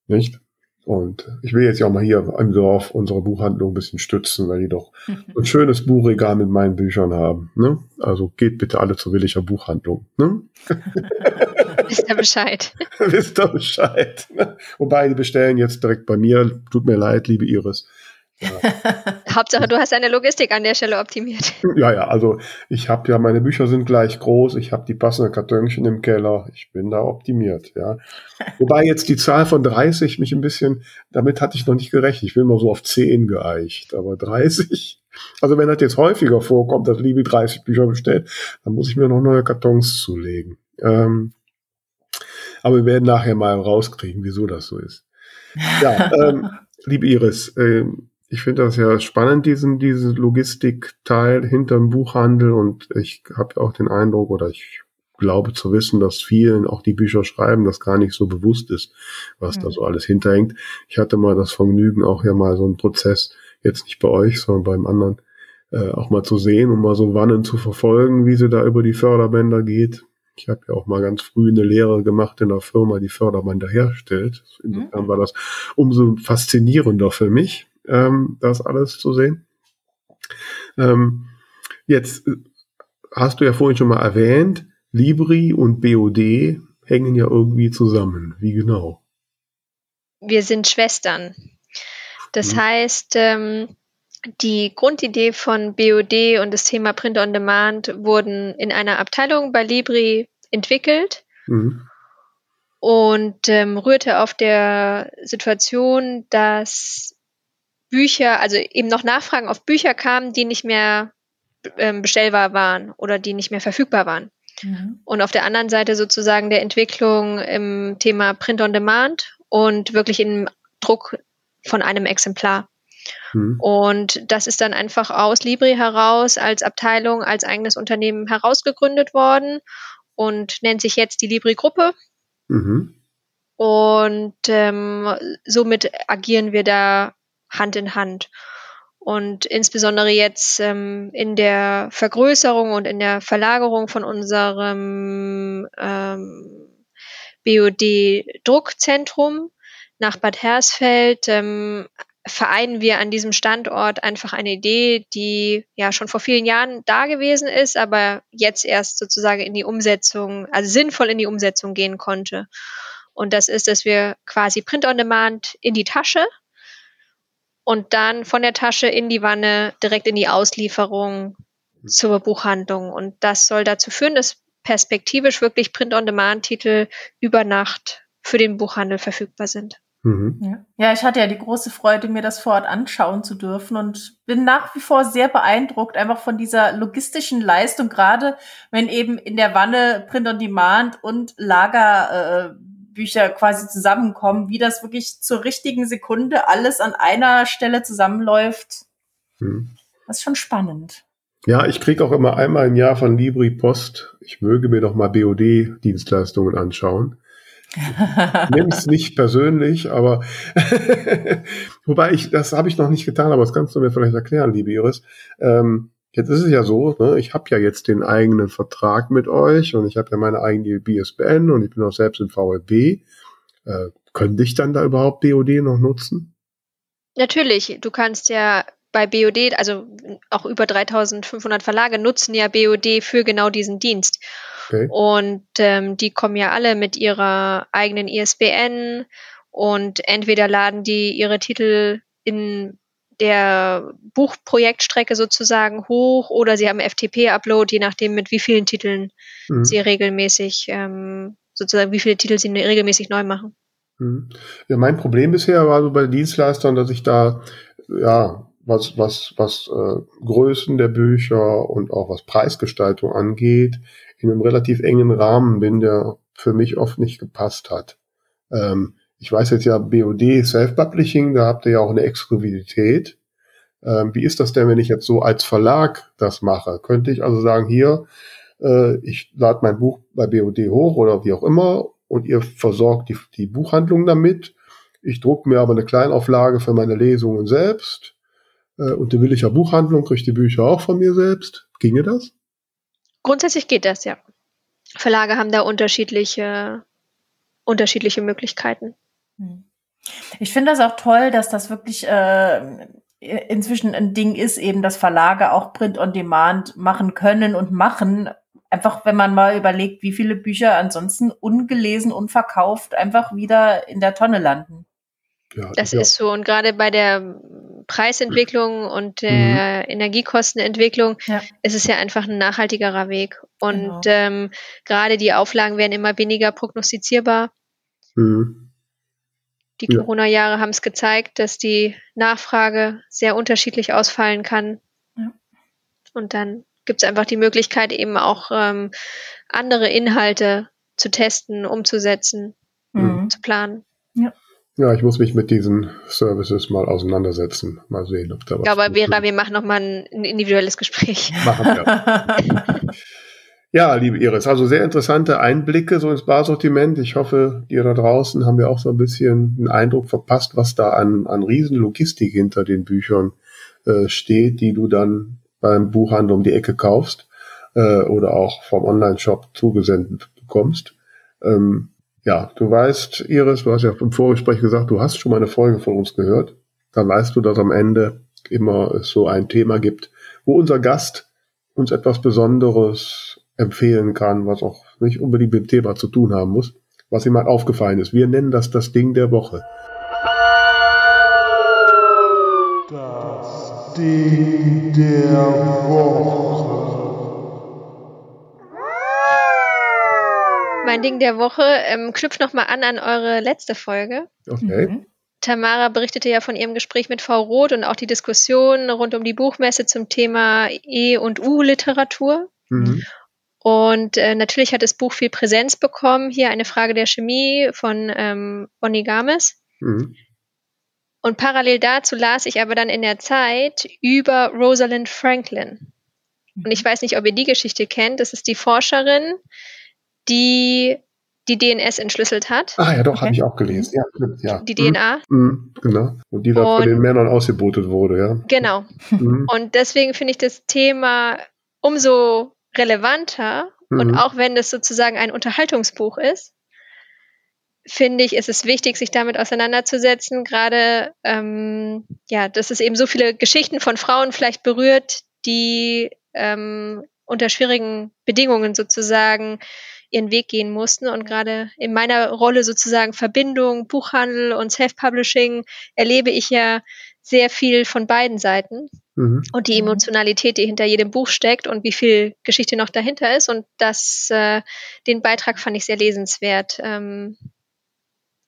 Speaker 2: Nicht? Und ich will jetzt ja auch mal hier im Dorf unsere Buchhandlung ein bisschen stützen, weil die doch ein schönes Buchregal mit meinen Büchern haben. Ne? Also geht bitte alle zur Williger Buchhandlung. Ne?
Speaker 4: Wisst ihr Bescheid.
Speaker 2: Wisst ihr Bescheid. Ne? Wobei, die bestellen jetzt direkt bei mir. Tut mir leid, liebe Iris.
Speaker 4: Hauptsache, du hast deine Logistik an der Stelle optimiert.
Speaker 2: Ja, ja, also ich habe ja, meine Bücher sind gleich groß, ich habe die passenden Kartönchen im Keller, ich bin da optimiert, ja. Wobei jetzt die Zahl von 30 mich ein bisschen, damit hatte ich noch nicht gerechnet, ich bin mal so auf 10 geeicht, aber 30, also wenn das jetzt häufiger vorkommt, dass Liebe 30 Bücher bestellt, dann muss ich mir noch neue Kartons zulegen. Ähm, aber wir werden nachher mal rauskriegen, wieso das so ist. Ja, ähm, liebe Iris, ähm, ich finde das ja spannend, diesen, diesen Logistikteil hinterm Buchhandel und ich habe auch den Eindruck oder ich glaube zu wissen, dass vielen auch die Bücher schreiben, das gar nicht so bewusst ist, was mhm. da so alles hinterhängt. Ich hatte mal das Vergnügen, auch ja mal so einen Prozess, jetzt nicht bei euch, sondern beim anderen, äh, auch mal zu sehen und mal so Wannen zu verfolgen, wie sie da über die Förderbänder geht. Ich habe ja auch mal ganz früh eine Lehre gemacht in einer Firma, die Förderbänder herstellt. Insofern mhm. war das umso faszinierender für mich, ähm, das alles zu sehen. Ähm, jetzt äh, hast du ja vorhin schon mal erwähnt, Libri und BOD hängen ja irgendwie zusammen. Wie genau?
Speaker 4: Wir sind Schwestern. Das mhm. heißt, ähm, die Grundidee von BOD und das Thema Print on Demand wurden in einer Abteilung bei Libri entwickelt mhm. und ähm, rührte auf der Situation, dass Bücher, also eben noch Nachfragen auf Bücher kamen, die nicht mehr ähm, bestellbar waren oder die nicht mehr verfügbar waren. Mhm. Und auf der anderen Seite sozusagen der Entwicklung im Thema Print on Demand und wirklich im Druck von einem Exemplar. Mhm. Und das ist dann einfach aus Libri heraus als Abteilung, als eigenes Unternehmen herausgegründet worden und nennt sich jetzt die Libri-Gruppe. Mhm. Und ähm, somit agieren wir da Hand in Hand. Und insbesondere jetzt ähm, in der Vergrößerung und in der Verlagerung von unserem ähm, BOD-Druckzentrum nach Bad Hersfeld ähm, vereinen wir an diesem Standort einfach eine Idee, die ja schon vor vielen Jahren da gewesen ist, aber jetzt erst sozusagen in die Umsetzung, also sinnvoll in die Umsetzung gehen konnte. Und das ist, dass wir quasi Print on Demand in die Tasche und dann von der Tasche in die Wanne direkt in die Auslieferung zur Buchhandlung. Und das soll dazu führen, dass perspektivisch wirklich Print on Demand Titel über Nacht für den Buchhandel verfügbar sind.
Speaker 1: Mhm. Ja. ja, ich hatte ja die große Freude, mir das vor Ort anschauen zu dürfen und bin nach wie vor sehr beeindruckt einfach von dieser logistischen Leistung, gerade wenn eben in der Wanne Print on Demand und Lagerbücher äh, quasi zusammenkommen, wie das wirklich zur richtigen Sekunde alles an einer Stelle zusammenläuft. Mhm. Das ist schon spannend.
Speaker 2: Ja, ich kriege auch immer einmal im Jahr von Libri Post, ich möge mir doch mal BOD-Dienstleistungen anschauen. Nimm es nicht persönlich, aber wobei ich, das habe ich noch nicht getan, aber das kannst du mir vielleicht erklären, liebe Iris. Ähm, jetzt ist es ja so, ne, ich habe ja jetzt den eigenen Vertrag mit euch und ich habe ja meine eigene BSBN und ich bin auch selbst im VLB. Äh, könnte ich dann da überhaupt BOD noch nutzen?
Speaker 4: Natürlich, du kannst ja bei BOD, also auch über 3500 Verlage nutzen ja BOD für genau diesen Dienst. Okay. Und ähm, die kommen ja alle mit ihrer eigenen ISBN und entweder laden die ihre Titel in der Buchprojektstrecke sozusagen hoch oder sie haben FTP-Upload, je nachdem mit wie vielen Titeln mhm. sie regelmäßig ähm, sozusagen wie viele Titel sie regelmäßig neu machen.
Speaker 2: Mhm. Ja, mein Problem bisher war so bei Dienstleistern, dass ich da ja was, was, was äh, Größen der Bücher und auch was Preisgestaltung angeht, in einem relativ engen Rahmen bin, der für mich oft nicht gepasst hat. Ähm, ich weiß jetzt ja, BOD, Self-Publishing, da habt ihr ja auch eine Exklusivität. Ähm, wie ist das denn, wenn ich jetzt so als Verlag das mache? Könnte ich also sagen, hier, äh, ich lade mein Buch bei BOD hoch oder wie auch immer und ihr versorgt die, die Buchhandlung damit. Ich drucke mir aber eine Kleinauflage für meine Lesungen selbst äh, unter williger Buchhandlung kriege ich die Bücher auch von mir selbst. Ginge das?
Speaker 4: Grundsätzlich geht das, ja. Verlage haben da unterschiedliche, unterschiedliche Möglichkeiten. Hm.
Speaker 1: Ich finde das auch toll, dass das wirklich äh, inzwischen ein Ding ist, eben, dass Verlage auch Print on Demand machen können und machen. Einfach, wenn man mal überlegt, wie viele Bücher ansonsten ungelesen, unverkauft einfach wieder in der Tonne landen.
Speaker 4: Ja, das ja. ist so. Und gerade bei der Preisentwicklung und der mhm. Energiekostenentwicklung ja. ist es ja einfach ein nachhaltigerer Weg. Und genau. ähm, gerade die Auflagen werden immer weniger prognostizierbar. Mhm. Die Corona-Jahre haben es gezeigt, dass die Nachfrage sehr unterschiedlich ausfallen kann. Ja. Und dann gibt es einfach die Möglichkeit, eben auch ähm, andere Inhalte zu testen, umzusetzen, mhm. zu planen.
Speaker 2: Ja. Ja, ich muss mich mit diesen Services mal auseinandersetzen. Mal sehen, ob da was.
Speaker 4: Ja, aber Vera, wir machen nochmal ein individuelles Gespräch. Machen
Speaker 2: wir. ja, liebe Iris, also sehr interessante Einblicke so ins Barsortiment. Ich hoffe, dir da draußen haben wir auch so ein bisschen einen Eindruck verpasst, was da an, an Riesenlogistik hinter den Büchern äh, steht, die du dann beim Buchhandel um die Ecke kaufst äh, oder auch vom Online-Shop zugesendet bekommst. Ähm, ja, du weißt, Iris, du hast ja im Vorgespräch gesagt, du hast schon mal eine Folge von uns gehört. Dann weißt du, dass am Ende immer es so ein Thema gibt, wo unser Gast uns etwas Besonderes empfehlen kann, was auch nicht unbedingt mit dem Thema zu tun haben muss, was ihm mal aufgefallen ist. Wir nennen das das Ding der Woche.
Speaker 5: Das Ding der Woche.
Speaker 4: Mein Ding der Woche ähm, knüpft nochmal an an eure letzte Folge. Okay. Mhm. Tamara berichtete ja von ihrem Gespräch mit Frau Roth und auch die Diskussion rund um die Buchmesse zum Thema E- und U-Literatur. Mhm. Und äh, natürlich hat das Buch viel Präsenz bekommen. Hier eine Frage der Chemie von ähm, Bonnie Games. Mhm. Und parallel dazu las ich aber dann in der Zeit über Rosalind Franklin. Und ich weiß nicht, ob ihr die Geschichte kennt. Das ist die Forscherin, die die DNS entschlüsselt hat.
Speaker 2: Ah ja, doch, okay. habe ich auch gelesen. Ja,
Speaker 4: ja. Die DNA.
Speaker 2: Mhm. Mhm, genau. Und die da von den Männern ausgebotet wurde, ja.
Speaker 4: Genau. Mhm. Und deswegen finde ich das Thema umso relevanter. Und mhm. auch wenn es sozusagen ein Unterhaltungsbuch ist, finde ich, ist es wichtig, sich damit auseinanderzusetzen. Gerade, ähm, ja, dass es eben so viele Geschichten von Frauen vielleicht berührt, die ähm, unter schwierigen Bedingungen sozusagen ihren Weg gehen mussten. Und gerade in meiner Rolle sozusagen Verbindung, Buchhandel und Self-Publishing erlebe ich ja sehr viel von beiden Seiten. Mhm. Und die Emotionalität, die hinter jedem Buch steckt und wie viel Geschichte noch dahinter ist. Und das, äh, den Beitrag fand ich sehr lesenswert. Ähm,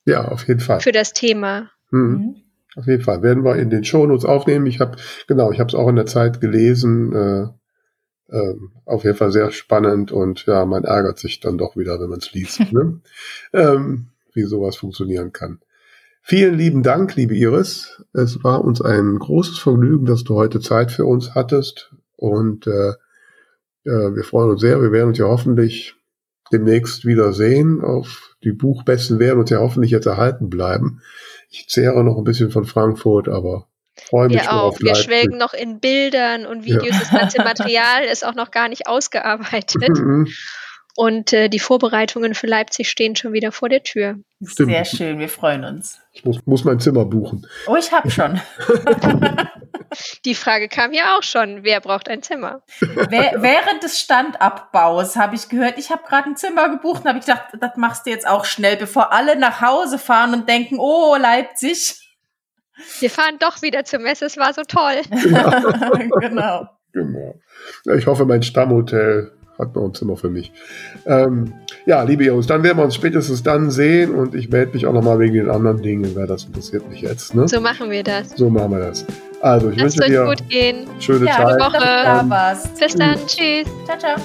Speaker 2: ja, auf jeden Fall.
Speaker 4: Für das Thema. Mhm.
Speaker 2: Mhm. Auf jeden Fall. Werden wir in den Shownotes aufnehmen. Ich habe, genau, ich habe es auch in der Zeit gelesen. Äh, äh, auf jeden Fall sehr spannend und ja, man ärgert sich dann doch wieder, wenn man es liest, ne? ähm, wie sowas funktionieren kann. Vielen lieben Dank, liebe Iris. Es war uns ein großes Vergnügen, dass du heute Zeit für uns hattest und äh, äh, wir freuen uns sehr. Wir werden uns ja hoffentlich demnächst wieder sehen. Auf die Buchbesten werden uns ja hoffentlich jetzt erhalten bleiben. Ich zehre noch ein bisschen von Frankfurt, aber freue mich
Speaker 4: Wir auch. Wir schwelgen noch in Bildern und Videos. Ja. Das ganze Material ist auch noch gar nicht ausgearbeitet. Und äh, die Vorbereitungen für Leipzig stehen schon wieder vor der Tür.
Speaker 1: Stimmt. Sehr schön, wir freuen uns.
Speaker 2: Ich muss, muss mein Zimmer buchen.
Speaker 1: Oh, ich habe schon.
Speaker 4: die Frage kam ja auch schon, wer braucht ein Zimmer?
Speaker 1: Während des Standabbaus habe ich gehört, ich habe gerade ein Zimmer gebucht und habe ich gedacht, das machst du jetzt auch schnell, bevor alle nach Hause fahren und denken, oh, Leipzig.
Speaker 4: Wir fahren doch wieder zur Messe, es war so toll.
Speaker 2: Ja. genau. Genau. Ich hoffe, mein Stammhotel hat noch ein Zimmer für mich. Ähm, ja, liebe Jungs, dann werden wir uns spätestens dann sehen und ich melde mich auch nochmal wegen den anderen Dingen, weil das interessiert mich jetzt. Ne?
Speaker 4: So machen wir das.
Speaker 2: So machen wir das. Also, ich Lasst wünsche dir
Speaker 4: gut gehen.
Speaker 2: schöne ja, Zeit.
Speaker 4: Woche. Bis dann. Tschüss.
Speaker 1: Ciao, ciao.